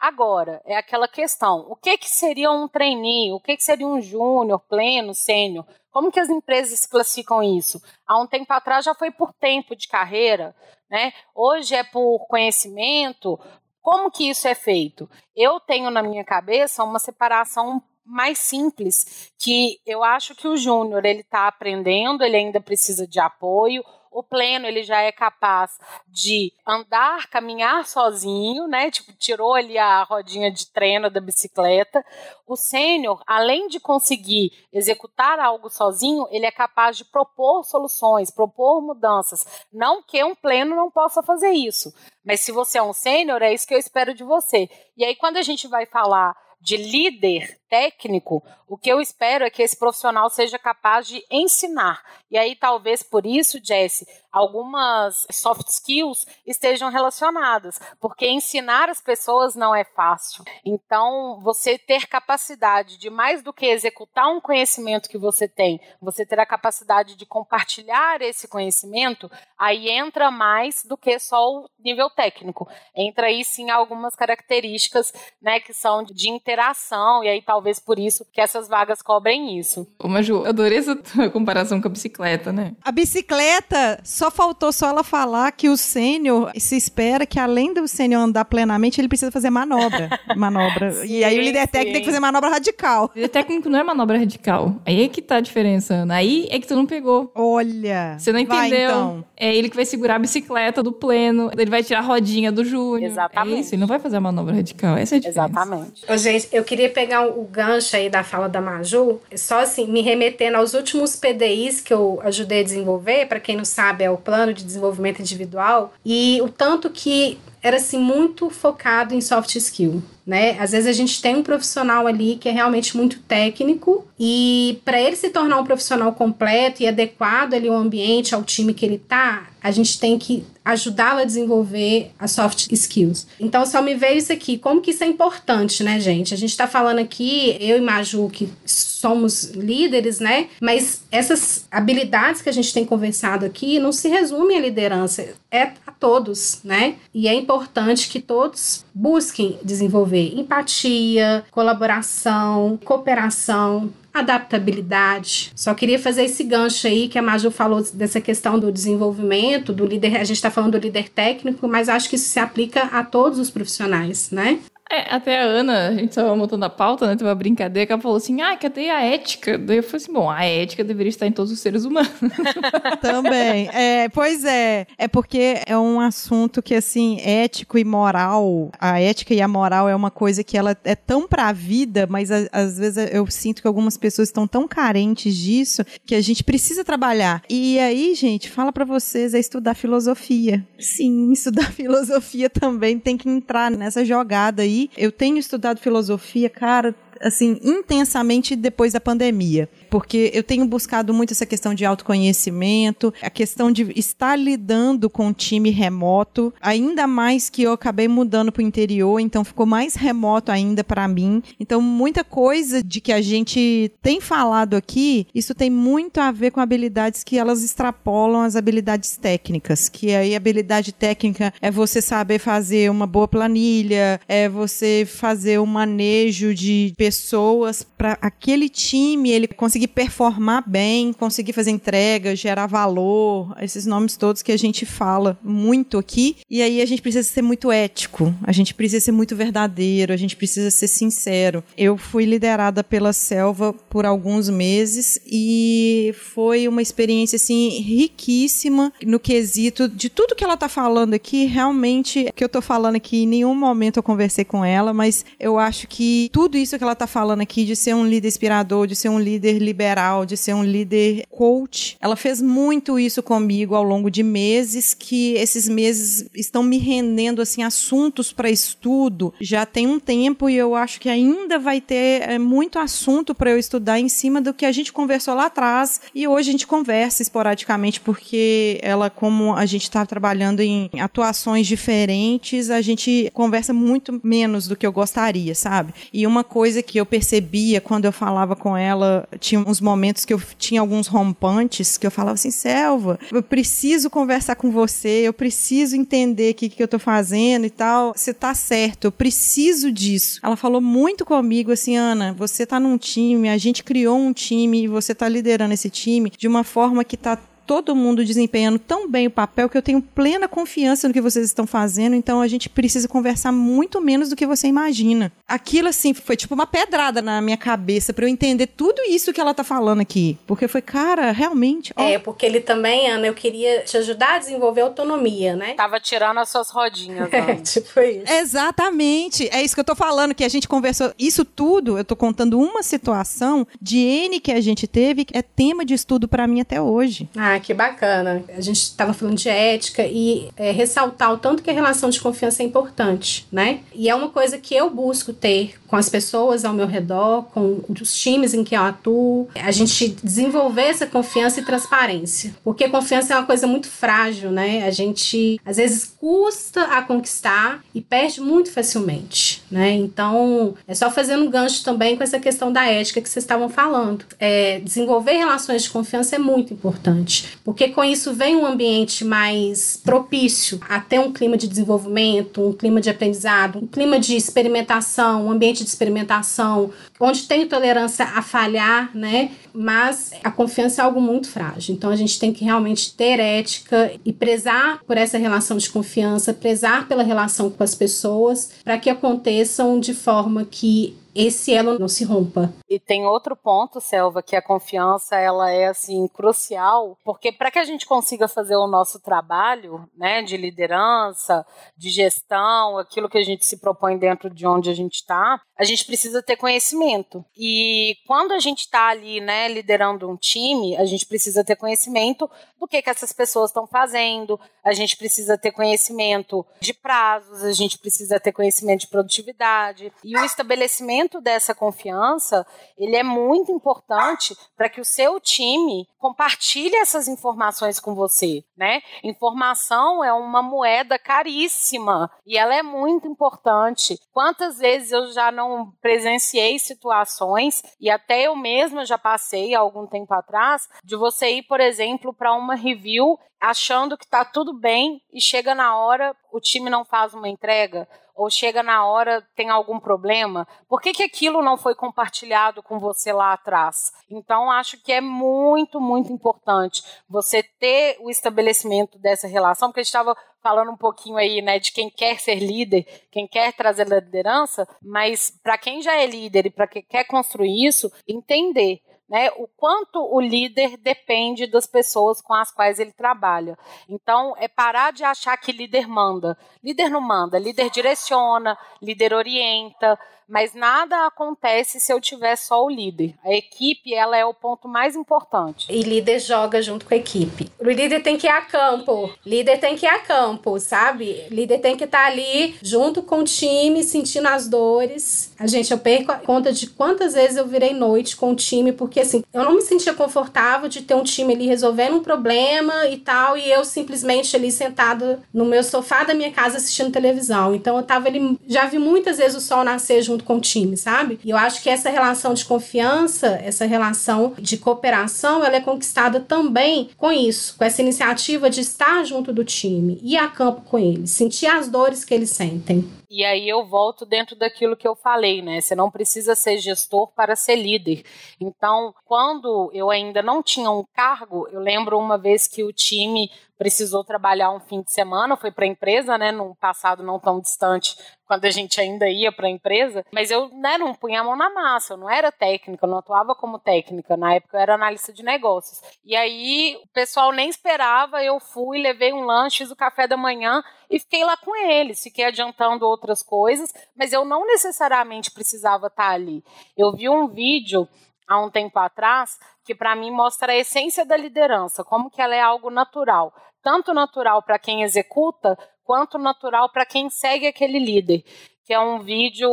C: Agora, é aquela questão: o que, que seria um trainee? O que, que seria um júnior, pleno, sênior? Como que as empresas classificam isso? Há um tempo atrás já foi por tempo de carreira, né? Hoje é por conhecimento. Como que isso é feito? Eu tenho na minha cabeça uma separação mais simples, que eu acho que o júnior ele está aprendendo, ele ainda precisa de apoio, o pleno ele já é capaz de andar, caminhar sozinho, né? Tipo, tirou ali a rodinha de treino da bicicleta. O sênior, além de conseguir executar algo sozinho, ele é capaz de propor soluções, propor mudanças. Não que um pleno não possa fazer isso, mas se você é um sênior, é isso que eu espero de você. E aí, quando a gente vai falar de líder técnico, o que eu espero é que esse profissional seja capaz de ensinar. E aí, talvez por isso, Jesse, algumas soft skills estejam relacionadas, porque ensinar as pessoas não é fácil. Então, você ter capacidade de mais do que executar um conhecimento que você tem, você ter a capacidade de compartilhar esse conhecimento, aí entra mais do que só o nível técnico. Entra aí sim algumas características, né, que são de interação e aí talvez por isso que essas vagas cobrem isso.
B: Ô, Maju, adorei essa comparação com a bicicleta, né?
A: A bicicleta, só faltou só ela falar que o sênior se espera que além do sênior andar plenamente, ele precisa fazer manobra. manobra. Sim, e aí o líder técnico tem que fazer manobra radical.
B: O líder técnico não é manobra radical. Aí é que tá a diferença, Ana. Aí é que tu não pegou.
A: Olha.
B: Você não entendeu. Vai, então. É ele que vai segurar a bicicleta do pleno, ele vai tirar a rodinha do Júnior.
C: Exatamente.
B: É isso, ele não vai fazer a manobra radical. Essa é a diferença.
C: Exatamente.
D: Ô, gente, eu queria pegar o gancho aí da fala da Maju, só assim, me remetendo aos últimos PDIs que eu ajudei a desenvolver, para quem não sabe, é o Plano de Desenvolvimento Individual, e o tanto que era assim muito focado em soft skill, né? Às vezes a gente tem um profissional ali que é realmente muito técnico e para ele se tornar um profissional completo e adequado ali ao ambiente, ao time que ele tá, a gente tem que ajudá-lo a desenvolver as soft skills. Então só me veio isso aqui, como que isso é importante, né, gente? A gente está falando aqui, eu e Maju, que somos líderes, né? Mas essas habilidades que a gente tem conversado aqui não se resumem à liderança, é a todos, né? E é importante que todos busquem desenvolver empatia, colaboração, cooperação, adaptabilidade. Só queria fazer esse gancho aí que a Maju falou dessa questão do desenvolvimento, do líder, a gente está falando do líder técnico, mas acho que isso se aplica a todos os profissionais, né?
B: É, até a Ana, a gente tava montando a pauta, né? Teve uma brincadeira que ela falou assim: ah, cadê a ética? Daí eu falei assim: bom, a ética deveria estar em todos os seres humanos.
A: Também. É, pois é. É porque é um assunto que, assim, ético e moral, a ética e a moral é uma coisa que ela é tão pra vida, mas a, às vezes eu sinto que algumas pessoas estão tão carentes disso que a gente precisa trabalhar. E aí, gente, fala para vocês, é estudar filosofia. Sim, estudar filosofia também tem que entrar nessa jogada aí eu tenho estudado filosofia, cara, assim, intensamente depois da pandemia porque eu tenho buscado muito essa questão de autoconhecimento, a questão de estar lidando com um time remoto, ainda mais que eu acabei mudando para o interior, então ficou mais remoto ainda para mim. Então, muita coisa de que a gente tem falado aqui, isso tem muito a ver com habilidades que elas extrapolam as habilidades técnicas, que aí habilidade técnica é você saber fazer uma boa planilha, é você fazer um manejo de pessoas para aquele time ele conseguir conseguir performar bem, conseguir fazer entrega, gerar valor, esses nomes todos que a gente fala muito aqui. E aí a gente precisa ser muito ético, a gente precisa ser muito verdadeiro, a gente precisa ser sincero. Eu fui liderada pela Selva por alguns meses e foi uma experiência assim riquíssima no quesito de tudo que ela tá falando aqui, realmente que eu tô falando aqui, em nenhum momento eu conversei com ela, mas eu acho que tudo isso que ela tá falando aqui de ser um líder inspirador, de ser um líder liberal, de ser um líder coach. Ela fez muito isso comigo ao longo de meses, que esses meses estão me rendendo assim assuntos para estudo. Já tem um tempo e eu acho que ainda vai ter é, muito assunto para eu estudar em cima do que a gente conversou lá atrás e hoje a gente conversa esporadicamente porque ela como a gente está trabalhando em atuações diferentes, a gente conversa muito menos do que eu gostaria, sabe? E uma coisa que eu percebia quando eu falava com ela, tinha uns momentos que eu tinha alguns rompantes que eu falava assim, Selva, eu preciso conversar com você, eu preciso entender o que, que eu tô fazendo e tal. Você tá certo, eu preciso disso. Ela falou muito comigo assim, Ana, você tá num time, a gente criou um time você tá liderando esse time de uma forma que tá todo mundo desempenhando tão bem o papel que eu tenho plena confiança no que vocês estão fazendo, então a gente precisa conversar muito menos do que você imagina. Aquilo, assim, foi tipo uma pedrada na minha cabeça para eu entender tudo isso que ela tá falando aqui. Porque foi, cara, realmente.
D: Ó. É, porque ele também, Ana, eu queria te ajudar a desenvolver autonomia, né?
C: Tava tirando as suas rodinhas, Ana.
D: É, tipo isso.
A: Exatamente. É isso que eu tô falando, que a gente conversou. Isso tudo, eu tô contando uma situação de N que a gente teve, que é tema de estudo para mim até hoje.
D: Ah, que bacana. A gente estava falando de ética e é, ressaltar o tanto que a relação de confiança é importante, né? E é uma coisa que eu busco ter com as pessoas ao meu redor, com os times em que eu atuo, a gente desenvolver essa confiança e transparência. Porque confiança é uma coisa muito frágil, né? A gente às vezes custa a conquistar e perde muito facilmente, né? Então, é só fazendo um gancho também com essa questão da ética que vocês estavam falando. É, desenvolver relações de confiança é muito importante porque com isso vem um ambiente mais propício a ter um clima de desenvolvimento, um clima de aprendizado, um clima de experimentação, um ambiente de experimentação, onde tem tolerância a falhar, né? Mas a confiança é algo muito frágil. Então a gente tem que realmente ter ética e prezar por essa relação de confiança, prezar pela relação com as pessoas, para que aconteçam de forma que esse elo não se rompa.
C: E tem outro ponto, Selva, que a confiança ela é assim crucial, porque para que a gente consiga fazer o nosso trabalho, né, de liderança, de gestão, aquilo que a gente se propõe dentro de onde a gente está, a gente precisa ter conhecimento. E quando a gente está ali, né, liderando um time, a gente precisa ter conhecimento do que que essas pessoas estão fazendo, a gente precisa ter conhecimento de prazos, a gente precisa ter conhecimento de produtividade e o estabelecimento dessa confiança, ele é muito importante para que o seu time compartilhe essas informações com você, né? Informação é uma moeda caríssima e ela é muito importante. Quantas vezes eu já não presenciei situações e até eu mesma já passei algum tempo atrás de você ir, por exemplo, para uma review achando que está tudo bem e chega na hora o time não faz uma entrega ou chega na hora tem algum problema, por que, que aquilo não foi compartilhado com você lá atrás? Então, acho que é muito, muito importante você ter o estabelecimento dessa relação, porque a gente estava falando um pouquinho aí, né, de quem quer ser líder, quem quer trazer liderança, mas para quem já é líder e para quem quer construir isso, entender né, o quanto o líder depende das pessoas com as quais ele trabalha. Então, é parar de achar que líder manda. Líder não manda, líder direciona, líder orienta, mas nada acontece se eu tiver só o líder. A equipe, ela é o ponto mais importante.
D: E líder joga junto com a equipe. O líder tem que ir a campo. Líder tem que ir a campo, sabe? Líder tem que estar tá ali junto com o time, sentindo as dores. A gente, eu perco a conta de quantas vezes eu virei noite com o time, porque assim, eu não me sentia confortável de ter um time ali resolvendo um problema e tal, e eu simplesmente ali sentada no meu sofá da minha casa assistindo televisão. Então eu tava ali, já vi muitas vezes o sol nascer junto junto com o time, sabe? E eu acho que essa relação de confiança, essa relação de cooperação, ela é conquistada também com isso, com essa iniciativa de estar junto do time, ir a campo com eles, sentir as dores que eles sentem.
C: E aí eu volto dentro daquilo que eu falei, né? Você não precisa ser gestor para ser líder. Então, quando eu ainda não tinha um cargo, eu lembro uma vez que o time precisou trabalhar um fim de semana, foi para a empresa, né, num passado não tão distante, quando a gente ainda ia para a empresa, mas eu né, não punha a mão na massa, eu não era técnica, eu não atuava como técnica, na época eu era analista de negócios. E aí o pessoal nem esperava, eu fui, levei um lanche, fiz o café da manhã e fiquei lá com eles, fiquei adiantando outras coisas, mas eu não necessariamente precisava estar ali. Eu vi um vídeo há um tempo atrás, que para mim mostra a essência da liderança, como que ela é algo natural, tanto natural para quem executa, quanto natural para quem segue aquele líder que é um vídeo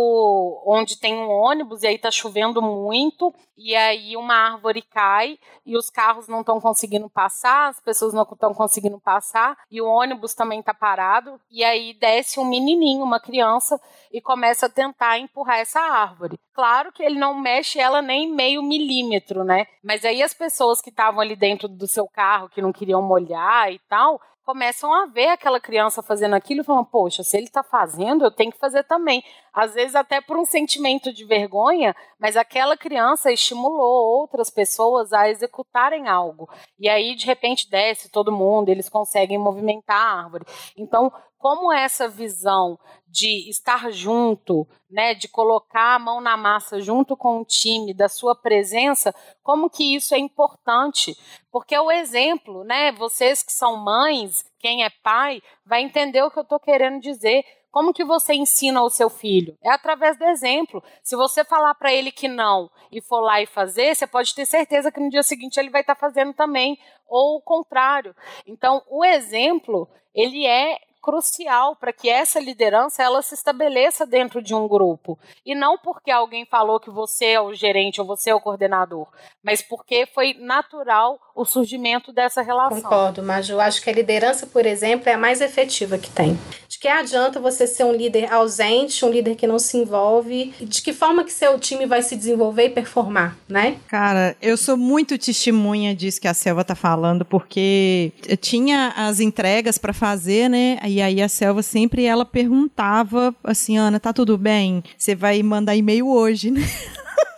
C: onde tem um ônibus e aí tá chovendo muito e aí uma árvore cai e os carros não estão conseguindo passar, as pessoas não estão conseguindo passar e o ônibus também tá parado e aí desce um menininho, uma criança e começa a tentar empurrar essa árvore. Claro que ele não mexe ela nem meio milímetro, né? Mas aí as pessoas que estavam ali dentro do seu carro, que não queriam molhar e tal, começam a ver aquela criança fazendo aquilo e falam, poxa, se ele está fazendo, eu tenho que fazer também. Às vezes até por um sentimento de vergonha, mas aquela criança estimulou outras pessoas a executarem algo. E aí, de repente, desce todo mundo, eles conseguem movimentar a árvore. Então, como essa visão de estar junto, né, de colocar a mão na massa junto com o time, da sua presença, como que isso é importante? Porque o exemplo, né, vocês que são mães, quem é pai, vai entender o que eu estou querendo dizer. Como que você ensina o seu filho? É através do exemplo. Se você falar para ele que não e for lá e fazer, você pode ter certeza que no dia seguinte ele vai estar tá fazendo também, ou o contrário. Então, o exemplo, ele é crucial para que essa liderança ela se estabeleça dentro de um grupo e não porque alguém falou que você é o gerente ou você é o coordenador, mas porque foi natural o surgimento dessa relação.
D: Concordo, mas eu acho que a liderança, por exemplo, é a mais efetiva que tem. De que adianta você ser um líder ausente, um líder que não se envolve, de que forma que seu time vai se desenvolver e performar, né?
A: Cara, eu sou muito testemunha disso que a Selva tá falando, porque tinha as entregas para fazer, né? E aí a Selva sempre ela perguntava assim, Ana, tá tudo bem? Você vai mandar e-mail hoje, né?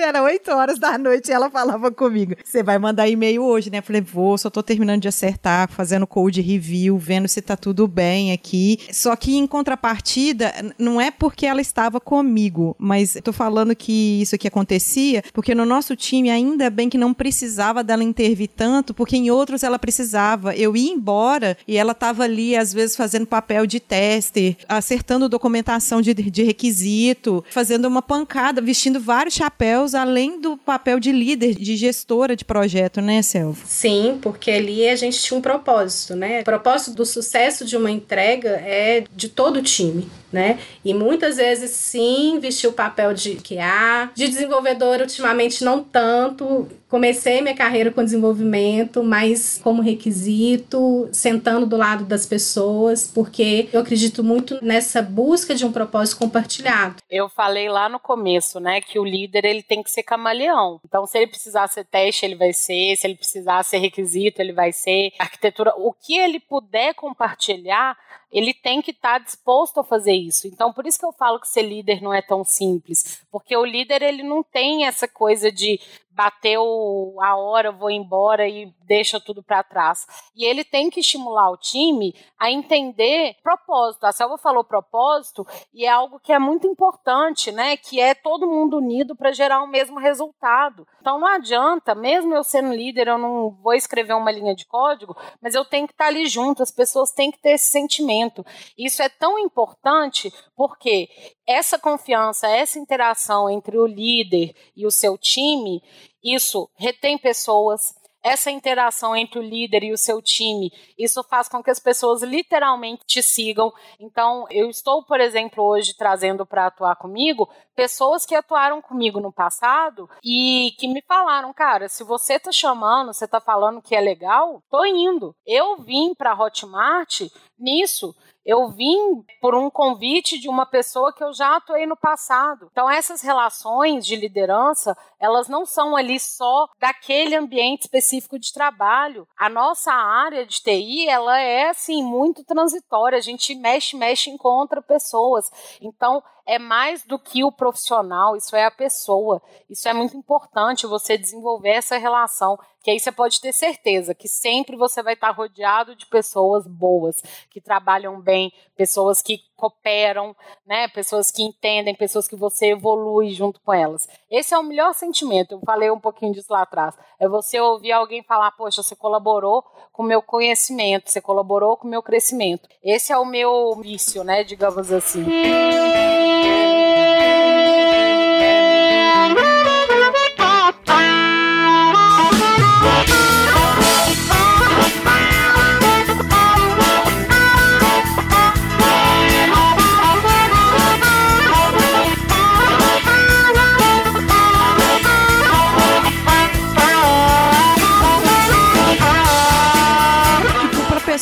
A: Era 8 horas da noite e ela falava comigo: Você vai mandar e-mail hoje, né? Eu falei: Vou, só tô terminando de acertar, fazendo code review, vendo se tá tudo bem aqui. Só que em contrapartida, não é porque ela estava comigo, mas tô falando que isso aqui acontecia porque no nosso time, ainda bem que não precisava dela intervir tanto, porque em outros ela precisava. Eu ia embora e ela tava ali, às vezes, fazendo papel de tester, acertando documentação de, de requisito, fazendo uma pancada, vestindo vários chapéus além do papel de líder, de gestora de projeto, né, Selva?
D: Sim, porque ali a gente tinha um propósito, né? O propósito do sucesso de uma entrega é de todo o time né? E muitas vezes sim vesti o papel de QA, de desenvolvedor ultimamente não tanto. Comecei minha carreira com desenvolvimento, mas como requisito, sentando do lado das pessoas, porque eu acredito muito nessa busca de um propósito compartilhado.
C: Eu falei lá no começo, né, que o líder ele tem que ser camaleão. Então, se ele precisar ser teste, ele vai ser, se ele precisar ser requisito, ele vai ser arquitetura, o que ele puder compartilhar, ele tem que estar tá disposto a fazer isso. Então, por isso que eu falo que ser líder não é tão simples, porque o líder ele não tem essa coisa de bateu a hora, vou embora e deixa tudo para trás. E ele tem que estimular o time a entender propósito. A Selva falou propósito e é algo que é muito importante, né? Que é todo mundo unido para gerar o mesmo resultado. Então não adianta, mesmo eu sendo líder, eu não vou escrever uma linha de código, mas eu tenho que estar ali junto, as pessoas têm que ter esse sentimento. Isso é tão importante porque essa confiança, essa interação entre o líder e o seu time, isso retém pessoas, essa interação entre o líder e o seu time, isso faz com que as pessoas literalmente te sigam. Então, eu estou, por exemplo, hoje trazendo para atuar comigo pessoas que atuaram comigo no passado e que me falaram, cara, se você está chamando, você está falando que é legal, tô indo. Eu vim para Hotmart nisso eu vim por um convite de uma pessoa que eu já atuei no passado. Então essas relações de liderança, elas não são ali só daquele ambiente específico de trabalho. A nossa área de TI, ela é assim muito transitória. A gente mexe, mexe, encontra pessoas. Então é mais do que o profissional, isso é a pessoa. Isso é muito importante você desenvolver essa relação, que aí você pode ter certeza que sempre você vai estar rodeado de pessoas boas, que trabalham bem, pessoas que cooperam, né? Pessoas que entendem, pessoas que você evolui junto com elas. Esse é o melhor sentimento. Eu falei um pouquinho disso lá atrás. É você ouvir alguém falar: "Poxa, você colaborou com o meu conhecimento, você colaborou com o meu crescimento". Esse é o meu vício, né, digamos assim.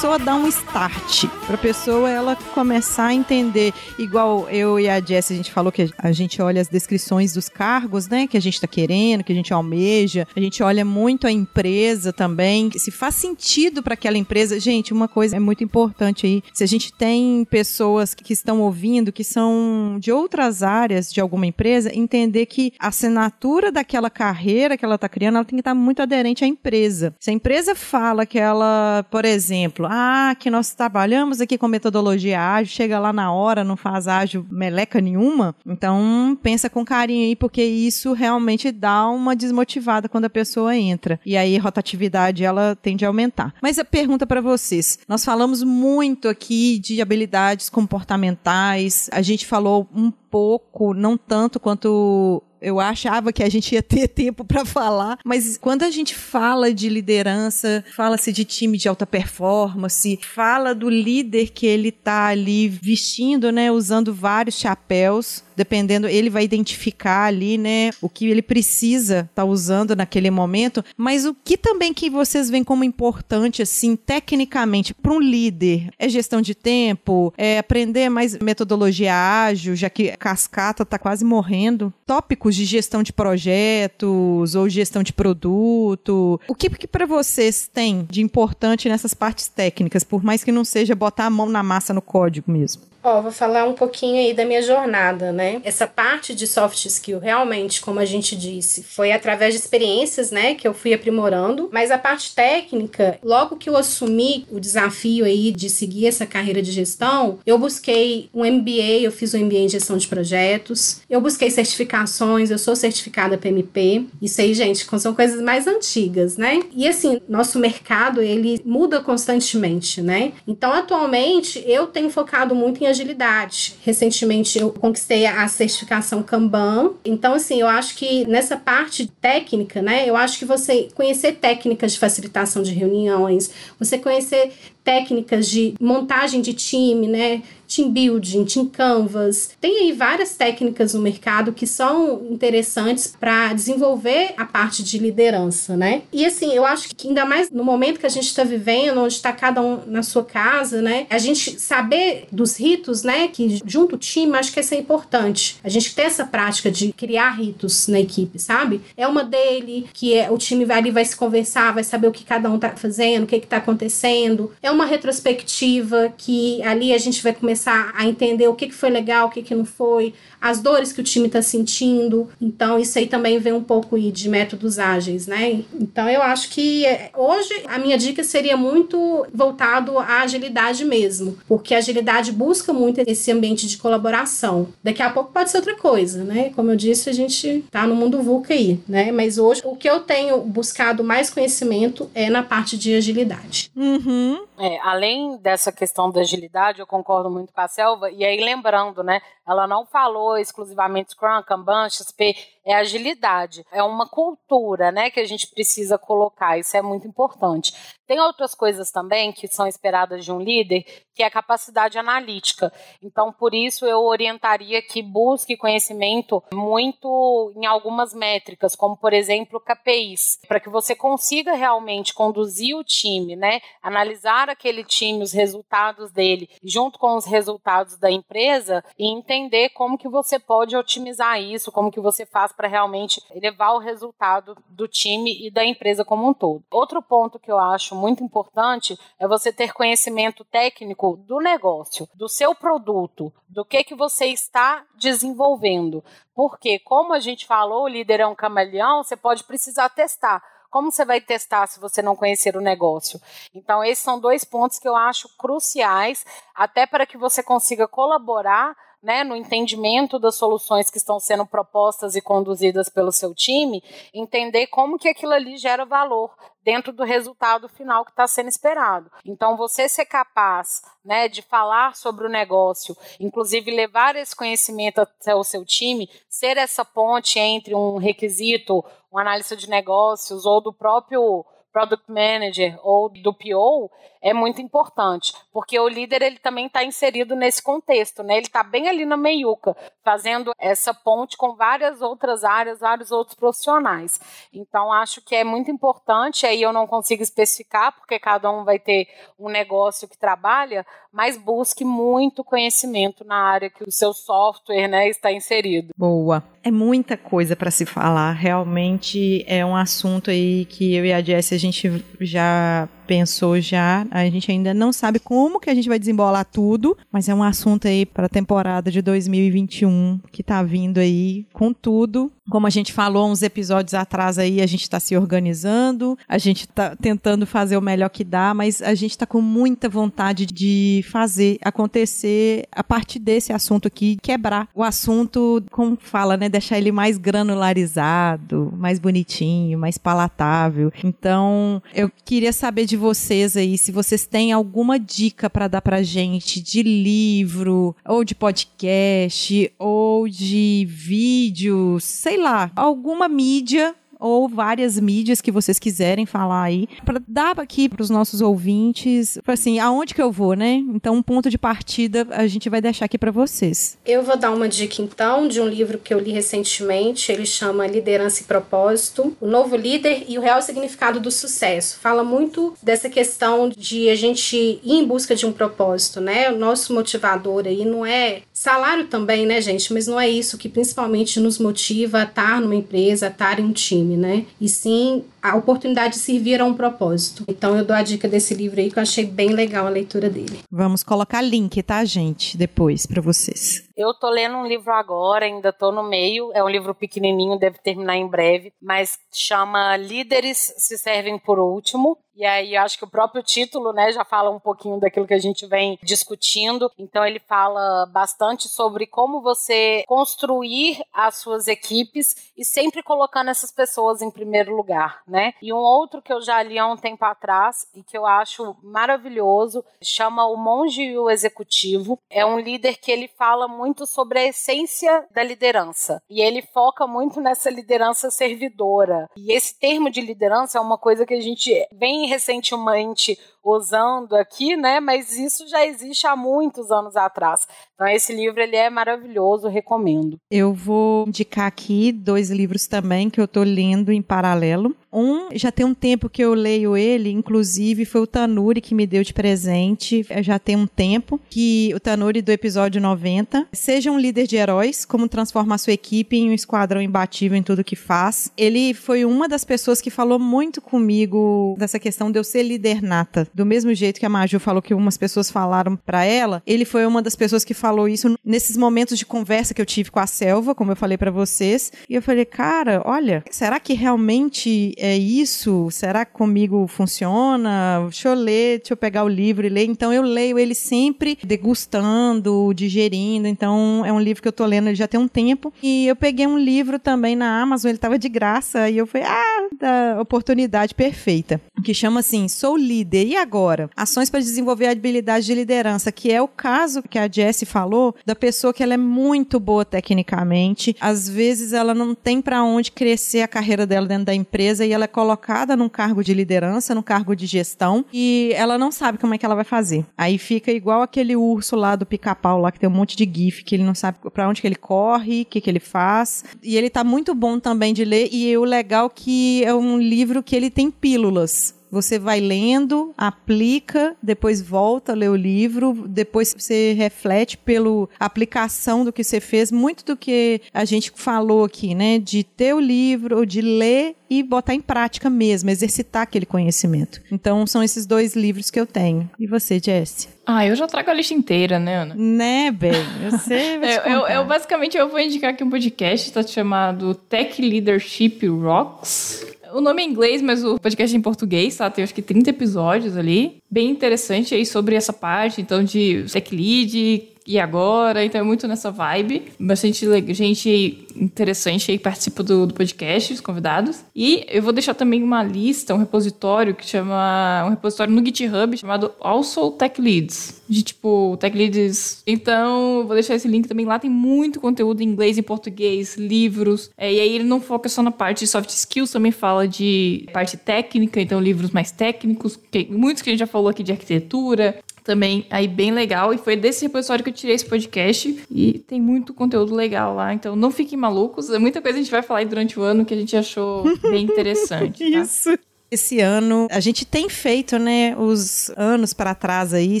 A: Pessoa dar um start, para a pessoa ela começar a entender, igual eu e a Jess, a gente falou que a gente olha as descrições dos cargos, né, que a gente está querendo, que a gente almeja, a gente olha muito a empresa também, se faz sentido para aquela empresa. Gente, uma coisa é muito importante aí, se a gente tem pessoas que estão ouvindo que são de outras áreas de alguma empresa, entender que a assinatura daquela carreira que ela está criando, ela tem que estar muito aderente à empresa. Se a empresa fala que ela, por exemplo, ah, que nós trabalhamos aqui com metodologia ágil, chega lá na hora, não faz ágil meleca nenhuma, então pensa com carinho aí, porque isso realmente dá uma desmotivada quando a pessoa entra. E aí rotatividade ela tende a aumentar. Mas a pergunta para vocês, nós falamos muito aqui de habilidades comportamentais, a gente falou um pouco, não tanto quanto eu achava que a gente ia ter tempo para falar, mas quando a gente fala de liderança, fala-se de time de alta performance, fala do líder que ele tá ali vestindo, né, usando vários chapéus, dependendo, ele vai identificar ali, né, o que ele precisa estar tá usando naquele momento, mas o que também que vocês veem como importante assim, tecnicamente para um líder, é gestão de tempo, é aprender mais metodologia ágil, já que a cascata tá quase morrendo. Tópicos de gestão de projetos ou gestão de produto? O que, que para vocês tem de importante nessas partes técnicas, por mais que não seja botar a mão na massa no código mesmo?
D: Ó, vou falar um pouquinho aí da minha jornada, né? Essa parte de soft skill, realmente, como a gente disse, foi através de experiências, né, que eu fui aprimorando. Mas a parte técnica, logo que eu assumi o desafio aí de seguir essa carreira de gestão, eu busquei um MBA, eu fiz um MBA em gestão de projetos, eu busquei certificações, eu sou certificada PMP. Isso aí, gente, são coisas mais antigas, né? E assim, nosso mercado, ele muda constantemente, né? Então, atualmente, eu tenho focado muito em agilidade. Recentemente eu conquistei a certificação Kanban. Então, assim, eu acho que nessa parte técnica, né, eu acho que você conhecer técnicas de facilitação de reuniões, você conhecer técnicas de montagem de time, né? Team building, team canvas. Tem aí várias técnicas no mercado que são interessantes para desenvolver a parte de liderança, né? E assim, eu acho que ainda mais no momento que a gente está vivendo, onde está cada um na sua casa, né? A gente saber dos ritos, né? Que junto o time, acho que isso é importante. A gente ter essa prática de criar ritos na equipe, sabe? É uma dele, que é, o time vai ali, vai se conversar, vai saber o que cada um tá fazendo, o que que tá acontecendo. É uma retrospectiva que ali a gente vai começar a entender o que, que foi legal, o que, que não foi, as dores que o time está sentindo. Então, isso aí também vem um pouco de métodos ágeis, né? Então, eu acho que é, hoje a minha dica seria muito voltado à agilidade mesmo, porque a agilidade busca muito esse ambiente de colaboração. Daqui a pouco pode ser outra coisa, né? Como eu disse, a gente tá no mundo VUCA aí, né? Mas hoje o que eu tenho buscado mais conhecimento é na parte de agilidade.
A: Uhum.
C: É, além dessa questão da agilidade, eu concordo muito com a Selva, e aí lembrando, né, ela não falou exclusivamente Scrum, Kanban, XP, é agilidade, é uma cultura, né, que a gente precisa colocar, isso é muito importante. Tem outras coisas também que são esperadas de um líder, que é a capacidade analítica. Então, por isso eu orientaria que busque conhecimento muito em algumas métricas, como por exemplo, KPIs, para que você consiga realmente conduzir o time, né, analisar aquele time, os resultados dele, junto com os resultados da empresa e entender como que você pode otimizar isso, como que você faz para realmente elevar o resultado do time e da empresa como um todo. Outro ponto que eu acho muito importante é você ter conhecimento técnico do negócio, do seu produto, do que que você está desenvolvendo. Porque, como a gente falou, o líder é um camaleão, você pode precisar testar como você vai testar se você não conhecer o negócio? Então, esses são dois pontos que eu acho cruciais, até para que você consiga colaborar né, no entendimento das soluções que estão sendo propostas e conduzidas pelo seu time, entender como que aquilo ali gera valor dentro do resultado final que está sendo esperado. Então, você ser capaz né, de falar sobre o negócio, inclusive levar esse conhecimento até o seu time, ser essa ponte entre um requisito, um analista de negócios ou do próprio product manager ou do PO é muito importante, porque o líder ele também está inserido nesse contexto, né? Ele está bem ali na meiuca, fazendo essa ponte com várias outras áreas, vários outros profissionais. Então acho que é muito importante. Aí eu não consigo especificar, porque cada um vai ter um negócio que trabalha, mas busque muito conhecimento na área que o seu software, né, está inserido.
A: Boa. É muita coisa para se falar. Realmente é um assunto aí que eu e a Jess gente já pensou já. A gente ainda não sabe como que a gente vai desembolar tudo, mas é um assunto aí para a temporada de 2021 que tá vindo aí com tudo. Como a gente falou uns episódios atrás aí, a gente está se organizando, a gente está tentando fazer o melhor que dá, mas a gente está com muita vontade de fazer acontecer a partir desse assunto aqui, quebrar o assunto, como fala, né, deixar ele mais granularizado, mais bonitinho, mais palatável. Então, eu queria saber de vocês aí se vocês têm alguma dica para dar pra gente de livro, ou de podcast, ou de vídeo, sei lá, alguma mídia ou várias mídias que vocês quiserem falar aí, para dar aqui para os nossos ouvintes, assim, aonde que eu vou, né? Então, um ponto de partida a gente vai deixar aqui para vocês.
D: Eu vou dar uma dica então de um livro que eu li recentemente, ele chama Liderança e Propósito, o novo líder e o real significado do sucesso. Fala muito dessa questão de a gente ir em busca de um propósito, né? O nosso motivador aí não é salário também, né, gente, mas não é isso que principalmente nos motiva a estar numa empresa, a estar em um time né? E sim a oportunidade de servir a um propósito. Então eu dou a dica desse livro aí que eu achei bem legal a leitura dele.
A: Vamos colocar link, tá, gente, depois para vocês.
C: Eu tô lendo um livro agora, ainda tô no meio. É um livro pequenininho, deve terminar em breve, mas chama Líderes se servem por último. E aí, acho que o próprio título, né, já fala um pouquinho daquilo que a gente vem discutindo. Então, ele fala bastante sobre como você construir as suas equipes e sempre colocando essas pessoas em primeiro lugar, né? E um outro que eu já li há um tempo atrás e que eu acho maravilhoso chama O Monge e o Executivo. É um líder que ele fala muito sobre a essência da liderança e ele foca muito nessa liderança servidora. E esse termo de liderança é uma coisa que a gente vem recentemente usando aqui, né? Mas isso já existe há muitos anos atrás. Então esse livro ele é maravilhoso, recomendo.
A: Eu vou indicar aqui dois livros também que eu estou lendo em paralelo. Um, já tem um tempo que eu leio ele, inclusive foi o Tanuri que me deu de presente, já tem um tempo, que o Tanuri do episódio 90. Seja um líder de heróis, como transformar sua equipe em um esquadrão imbatível em tudo que faz. Ele foi uma das pessoas que falou muito comigo dessa questão de eu ser líder nata. Do mesmo jeito que a Maju falou que umas pessoas falaram para ela, ele foi uma das pessoas que falou isso nesses momentos de conversa que eu tive com a Selva, como eu falei para vocês. E eu falei, cara, olha, será que realmente é isso? Será que comigo funciona? Deixa eu ler, deixa eu pegar o livro e ler. Então eu leio ele sempre degustando, digerindo. Então é um livro que eu tô lendo ele já tem um tempo. E eu peguei um livro também na Amazon, ele tava de graça. E eu falei, ah, da oportunidade perfeita. Que chama assim, Sou Líder. E agora? Ações para desenvolver a habilidade de liderança, que é o caso que a Jessie falou da pessoa que ela é muito boa tecnicamente. Às vezes ela não tem para onde crescer a carreira dela dentro da empresa e ela é colocada num cargo de liderança, num cargo de gestão e ela não sabe como é que ela vai fazer. Aí fica igual aquele urso lá do pica-pau lá que tem um monte de gif que ele não sabe para onde que ele corre, o que que ele faz. E ele tá muito bom também de ler e o legal que é um livro que ele tem pílulas. Você vai lendo, aplica, depois volta a ler o livro, depois você reflete pela aplicação do que você fez, muito do que a gente falou aqui, né? De ter o livro, de ler e botar em prática mesmo, exercitar aquele conhecimento. Então, são esses dois livros que eu tenho. E você, Jess?
B: Ah, eu já trago a lista inteira, né, Ana?
A: Né, bem, eu sei.
B: Eu, eu, eu, basicamente eu vou indicar aqui um podcast, tá chamado Tech Leadership Rocks. O nome é inglês, mas o podcast é em português, tá? Tem acho que 30 episódios ali. Bem interessante aí sobre essa parte, então, de tech lead e agora, então é muito nessa vibe. Bastante gente interessante aí participa do, do podcast, os convidados. E eu vou deixar também uma lista, um repositório que chama. Um repositório no GitHub chamado Also Tech Leads. De tipo, Tech Leads. Então, vou deixar esse link também. Lá tem muito conteúdo em inglês e português, livros. É, e aí ele não foca só na parte de soft skills, também fala de parte técnica, então livros mais técnicos, que, muitos que a gente já falou aqui de arquitetura, também aí bem legal. E foi desse repositório que eu tirei esse podcast. E tem muito conteúdo legal lá. Então não fiquem malucos. É muita coisa a gente vai falar aí durante o ano que a gente achou bem interessante. Tá?
A: Isso. Esse ano, a gente tem feito, né, os anos para trás aí,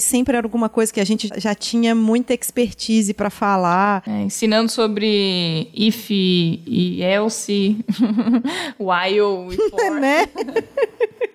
A: sempre era alguma coisa que a gente já tinha muita expertise para falar.
B: É, ensinando sobre if e else, while e for.
A: né?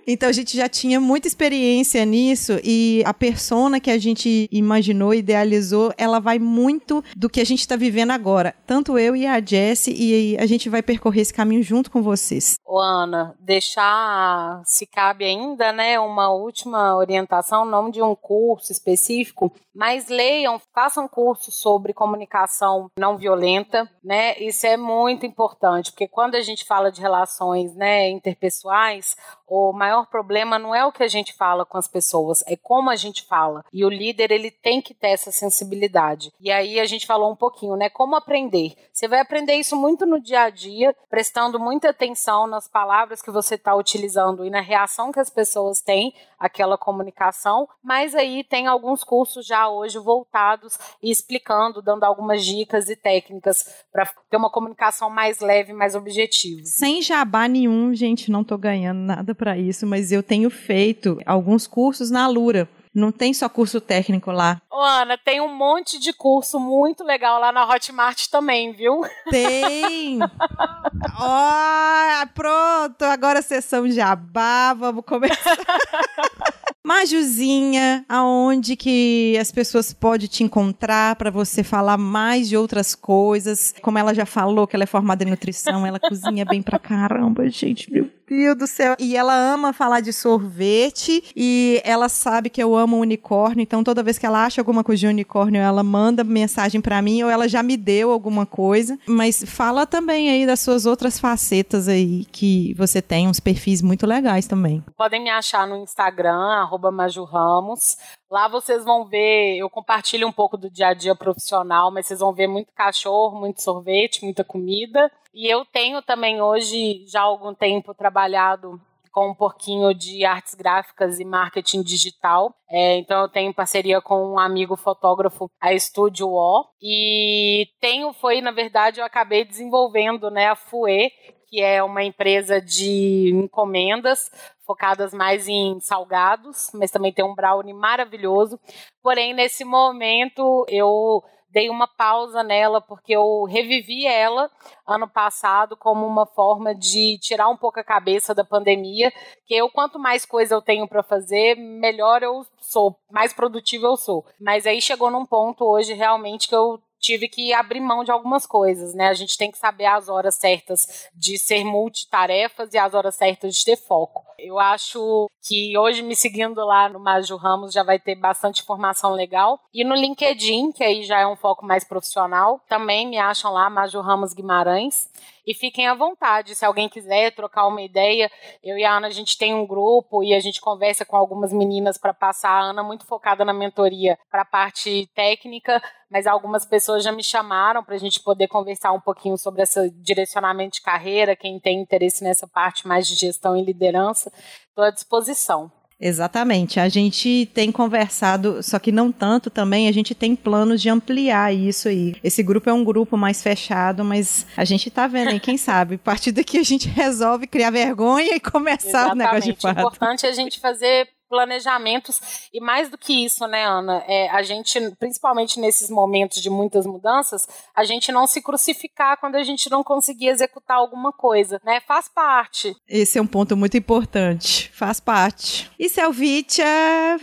A: Então a gente já tinha muita experiência nisso e a persona que a gente imaginou, idealizou, ela vai muito do que a gente está vivendo agora. Tanto eu e a Jessie, e a gente vai percorrer esse caminho junto com vocês.
C: Ô Ana, deixar, se cabe ainda, né, uma última orientação, não de um curso específico, mas leiam, façam cursos sobre comunicação não violenta, né? Isso é muito importante, porque quando a gente fala de relações, né, interpessoais, o maior problema não é o que a gente fala com as pessoas, é como a gente fala. E o líder, ele tem que ter essa sensibilidade. E aí a gente falou um pouquinho, né? Como aprender. Você vai aprender isso muito no dia a dia, prestando muita atenção nas palavras que você está utilizando e na reação que as pessoas têm àquela comunicação. Mas aí tem alguns cursos já hoje voltados e explicando, dando algumas dicas e técnicas para ter uma comunicação mais leve, mais objetiva.
A: Sem jabá nenhum, gente, não tô ganhando nada para isso, mas eu tenho feito alguns cursos na Lura. Não tem só curso técnico lá.
C: Ô, Ana, tem um monte de curso muito legal lá na Hotmart também, viu?
A: Tem! Ó, oh, pronto, agora a sessão jabá, vamos começar. Majuzinha, aonde que as pessoas podem te encontrar para você falar mais de outras coisas? Como ela já falou que ela é formada em nutrição, ela cozinha bem pra caramba, gente, meu Deus do céu. E ela ama falar de sorvete e ela sabe que eu amo unicórnio, então toda vez que ela acha alguma coisa de unicórnio, ela manda mensagem para mim ou ela já me deu alguma coisa. Mas fala também aí das suas outras facetas aí que você tem, uns perfis muito legais também.
C: Podem me achar no Instagram, arroba Maju Ramos. Lá vocês vão ver, eu compartilho um pouco do dia a dia profissional, mas vocês vão ver muito cachorro, muito sorvete, muita comida. E eu tenho também hoje, já há algum tempo, trabalhado com um pouquinho de artes gráficas e marketing digital. É, então eu tenho parceria com um amigo fotógrafo, a Estúdio O. E tenho, foi, na verdade, eu acabei desenvolvendo né, a FUE, que é uma empresa de encomendas focadas mais em salgados, mas também tem um brownie maravilhoso. Porém, nesse momento, eu dei uma pausa nela porque eu revivi ela ano passado como uma forma de tirar um pouco a cabeça da pandemia, que eu quanto mais coisa eu tenho para fazer, melhor eu sou, mais produtiva eu sou. Mas aí chegou num ponto hoje realmente que eu tive que abrir mão de algumas coisas, né? A gente tem que saber as horas certas de ser multitarefas e as horas certas de ter foco. Eu acho que hoje me seguindo lá no Maju Ramos já vai ter bastante informação legal. E no LinkedIn, que aí já é um foco mais profissional, também me acham lá, Maju Ramos Guimarães. E fiquem à vontade, se alguém quiser trocar uma ideia. Eu e a Ana, a gente tem um grupo e a gente conversa com algumas meninas para passar. A Ana muito focada na mentoria para a parte técnica, mas algumas pessoas já me chamaram para a gente poder conversar um pouquinho sobre esse direcionamento de carreira, quem tem interesse nessa parte mais de gestão e liderança. Estou à disposição.
A: Exatamente. A gente tem conversado, só que não tanto também, a gente tem planos de ampliar isso aí. Esse grupo é um grupo mais fechado, mas a gente tá vendo aí, quem sabe, a partir daqui a gente resolve criar vergonha e começar
C: Exatamente.
A: o negócio de fato.
C: O importante é a gente fazer planejamentos e mais do que isso, né, Ana? É, a gente, principalmente nesses momentos de muitas mudanças, a gente não se crucificar quando a gente não conseguir executar alguma coisa, né? Faz parte.
A: Esse é um ponto muito importante. Faz parte. E Selvitia,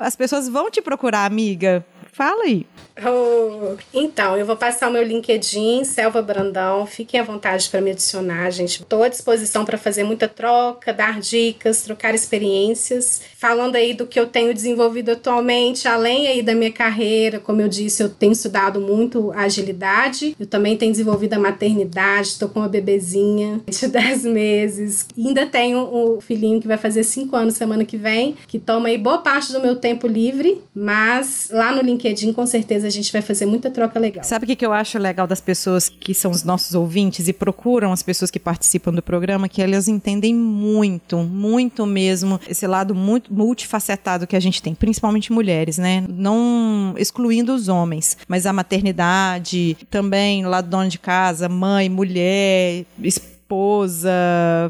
A: as pessoas vão te procurar, amiga. Fala aí.
D: Oh, então, eu vou passar o meu LinkedIn, Selva Brandão. Fiquem à vontade para me adicionar, gente. Estou à disposição para fazer muita troca, dar dicas, trocar experiências. Falando aí do que eu tenho desenvolvido atualmente, além aí da minha carreira, como eu disse, eu tenho estudado muito agilidade. Eu também tenho desenvolvido a maternidade, estou com uma bebezinha de 10 meses. Ainda tenho um filhinho que vai fazer 5 anos semana que vem, que toma aí boa parte do meu tempo livre, mas lá no LinkedIn com certeza a gente vai fazer muita troca legal.
A: Sabe o que, eu acho legal das pessoas que são os nossos ouvintes e procuram as pessoas que participam do programa? Que elas entendem muito, muito mesmo, esse lado muito multifacetado que a gente tem, principalmente mulheres, né? Não excluindo os homens, mas a maternidade, também lado dono de casa, mãe, mulher, esposa,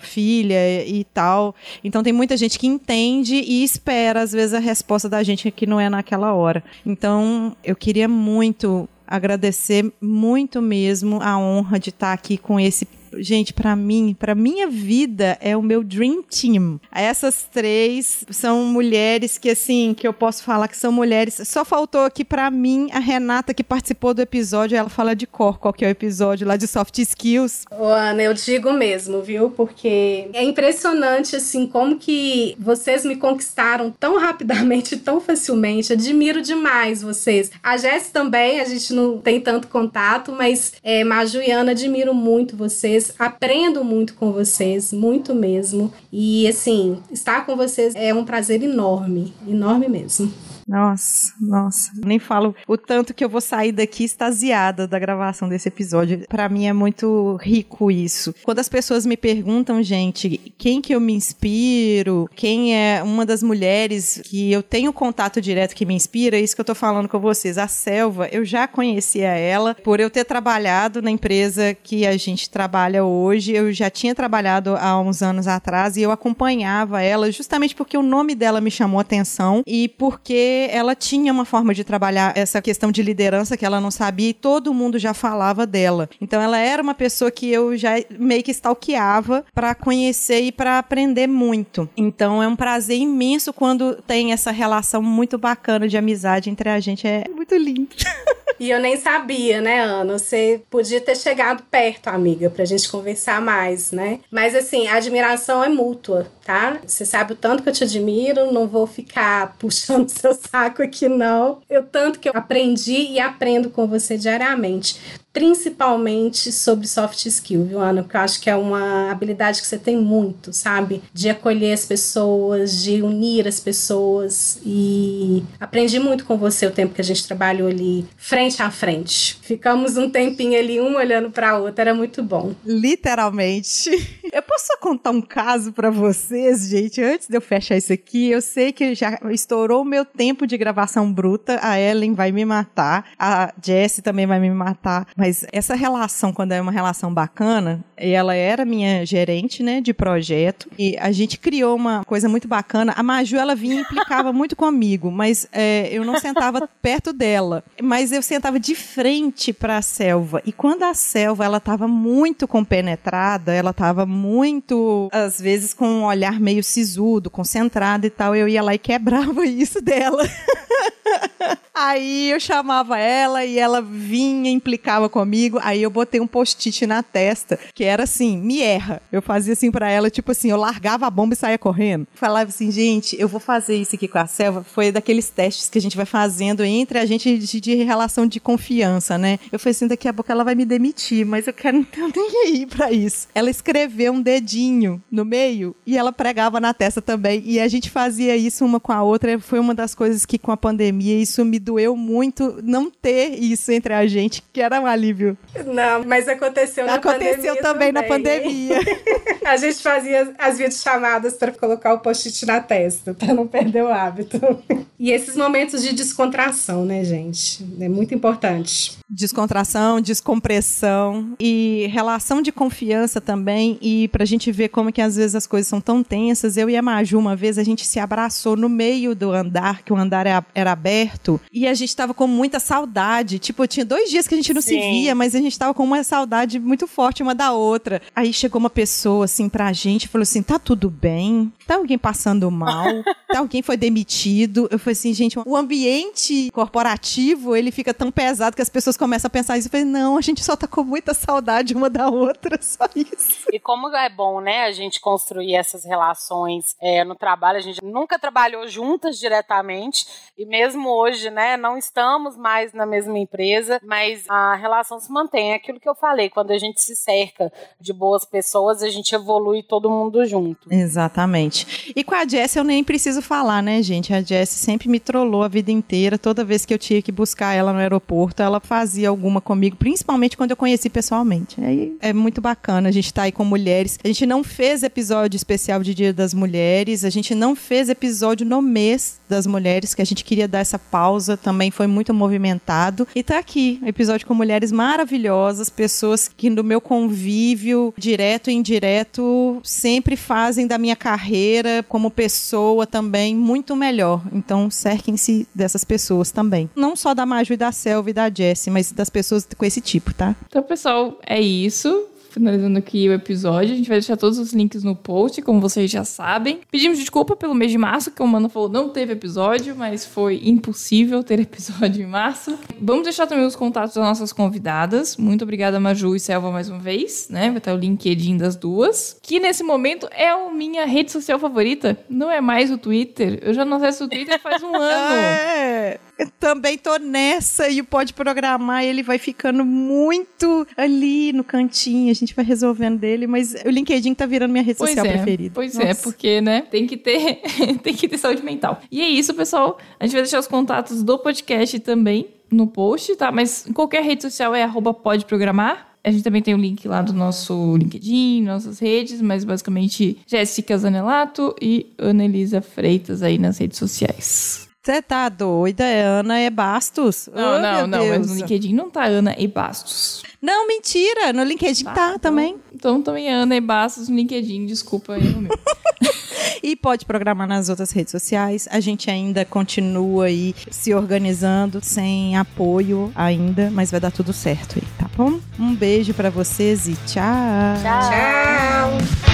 A: filha e tal. Então tem muita gente que entende e espera, às vezes, a resposta da gente que não é naquela hora. Então eu queria muito agradecer muito mesmo a honra de estar aqui com esse gente, para mim, para minha vida é o meu dream team. Essas três são mulheres que assim, que eu posso falar que são mulheres. Só faltou aqui para mim a Renata que participou do episódio, ela fala de cor qual que é o episódio lá de soft skills.
D: Ô, Ana, eu digo mesmo, viu? Porque é impressionante assim como que vocês me conquistaram tão rapidamente, tão facilmente. Admiro demais vocês. A Jess também, a gente não tem tanto contato, mas é, Maju e Ana, admiro muito vocês vocês, aprendo muito com vocês, muito mesmo. E assim, estar com vocês é um prazer enorme, enorme mesmo.
A: Nossa, nossa. Nem falo o tanto que eu vou sair daqui extasiada da gravação desse episódio. Para mim é muito rico isso. Quando as pessoas me perguntam, gente, quem que eu me inspiro, quem é uma das mulheres que eu tenho contato direto que me inspira, é isso que eu tô falando com vocês. A Selva, eu já conhecia ela por eu ter trabalhado na empresa que a gente trabalha hoje. Eu já tinha trabalhado há uns anos atrás e eu acompanhava ela justamente porque o nome dela me chamou atenção e porque ela tinha uma forma de trabalhar essa questão de liderança que ela não sabia e todo mundo já falava dela. Então ela era uma pessoa que eu já meio que stalkeava para conhecer e para aprender muito. Então é um prazer imenso quando tem essa relação muito bacana de amizade entre a gente. É muito lindo.
D: E eu nem sabia, né, Ana? Você podia ter chegado perto, amiga, pra gente conversar mais, né? Mas assim, a admiração é mútua, tá? Você sabe o tanto que eu te admiro, não vou ficar puxando seu saco aqui, não. Eu tanto que eu aprendi e aprendo com você diariamente principalmente sobre soft skill, viu, Ana? Porque eu acho que é uma habilidade que você tem muito, sabe? De acolher as pessoas, de unir as pessoas e aprendi muito com você o tempo que a gente trabalhou ali frente a frente. Ficamos um tempinho ali, um olhando para outra, era muito bom.
A: Literalmente. Eu posso só contar um caso para vocês, gente, antes de eu fechar isso aqui. Eu sei que já estourou o meu tempo de gravação bruta. A Ellen vai me matar, a Jessie também vai me matar mas essa relação, quando é uma relação bacana, ela era minha gerente, né, de projeto, e a gente criou uma coisa muito bacana. A Maju, ela vinha e implicava muito comigo, mas é, eu não sentava perto dela. Mas eu sentava de frente para a selva. E quando a selva, ela estava muito compenetrada, ela estava muito, às vezes, com um olhar meio sisudo, concentrado e tal, eu ia lá e quebrava isso dela. Aí eu chamava ela e ela vinha, implicava comigo. Aí eu botei um post-it na testa, que era assim: me erra. Eu fazia assim para ela, tipo assim, eu largava a bomba e saía correndo. Falava assim, gente, eu vou fazer isso aqui com a Selva. Foi daqueles testes que a gente vai fazendo entre a gente de, de relação de confiança, né? Eu falei assim: daqui a pouco ela vai me demitir, mas eu quero não nem aí pra isso. Ela escreveu um dedinho no meio e ela pregava na testa também. E a gente fazia isso uma com a outra. Foi uma das coisas que com a pandemia isso me doeu muito não ter isso entre a gente, que era um alívio.
D: Não, mas aconteceu na
A: aconteceu
D: pandemia.
A: também,
D: também
A: na pandemia.
D: a gente fazia as videochamadas para colocar o post-it na testa, para não perder o hábito. E esses momentos de descontração, né, gente? É muito importante.
A: Descontração, descompressão e relação de confiança também. E pra gente ver como que às vezes as coisas são tão tensas. Eu e a Maju, uma vez, a gente se abraçou no meio do andar, que o andar era aberto, e a gente tava com muita saudade. Tipo, tinha dois dias que a gente não Sim. se via, mas a gente tava com uma saudade muito forte uma da outra. Aí chegou uma pessoa, assim, pra gente falou assim: tá tudo bem? Tá alguém passando mal? Tá alguém foi demitido? Eu falei assim, gente, o ambiente corporativo, ele fica tão pesado que as pessoas começam a pensar isso. Eu falei, não, a gente só tá com muita saudade uma da outra, só isso.
C: E como é bom, né, a gente construir essas relações é, no trabalho, a gente nunca trabalhou juntas diretamente, e mesmo hoje, né, não estamos mais na mesma empresa, mas a relação se mantém. É aquilo que eu falei, quando a gente se cerca de boas pessoas, a gente evolui todo mundo junto.
A: Exatamente. E com a Jess eu nem preciso falar, né, gente? A Jess sempre me trollou a vida inteira. Toda vez que eu tinha que buscar ela no aeroporto, ela fazia alguma comigo, principalmente quando eu conheci pessoalmente. Aí é muito bacana a gente estar tá aí com mulheres. A gente não fez episódio especial de Dia das Mulheres, a gente não fez episódio no mês das mulheres, que a gente queria dar essa pausa, também foi muito movimentado. E tá aqui, episódio com mulheres maravilhosas, pessoas que no meu convívio, direto e indireto, sempre fazem da minha carreira como pessoa também muito melhor. Então, cerquem-se dessas pessoas também. Não só da Maju e da Selva e da Jessie, mas das pessoas com esse tipo, tá?
B: Então, pessoal, é isso finalizando aqui o episódio. A gente vai deixar todos os links no post, como vocês já sabem. Pedimos desculpa pelo mês de março, que o Mano falou não teve episódio, mas foi impossível ter episódio em março. Vamos deixar também os contatos das nossas convidadas. Muito obrigada, Maju e Selva, mais uma vez, né? Vai estar o LinkedIn das duas. Que nesse momento é a minha rede social favorita. Não é mais o Twitter. Eu já não acesso o Twitter faz um ano.
A: É também tô nessa e o Pode Programar, ele vai ficando muito ali no cantinho, a gente vai resolvendo dele, mas o LinkedIn tá virando minha rede
B: pois
A: social
B: é,
A: preferida.
B: Pois Nossa. é, porque, né, tem que ter tem que ter saúde mental. E é isso, pessoal. A gente vai deixar os contatos do podcast também no post, tá? Mas em qualquer rede social é arroba pode programar. A gente também tem o link lá do nosso LinkedIn, nossas redes, mas basicamente Jéssica Zanelato e Ana Elisa Freitas aí nas redes sociais.
A: Você tá doida? É Ana e Bastos?
B: Não,
A: oh,
B: não, não.
A: Deus.
B: Mas no LinkedIn não tá Ana e Bastos.
A: Não, mentira. No LinkedIn tá, tá
B: então,
A: também.
B: Então também é Ana e Bastos no LinkedIn. Desculpa aí, meu.
A: e pode programar nas outras redes sociais. A gente ainda continua aí se organizando, sem apoio ainda, mas vai dar tudo certo aí, tá bom? Um beijo para vocês e tchau.
C: Tchau. tchau.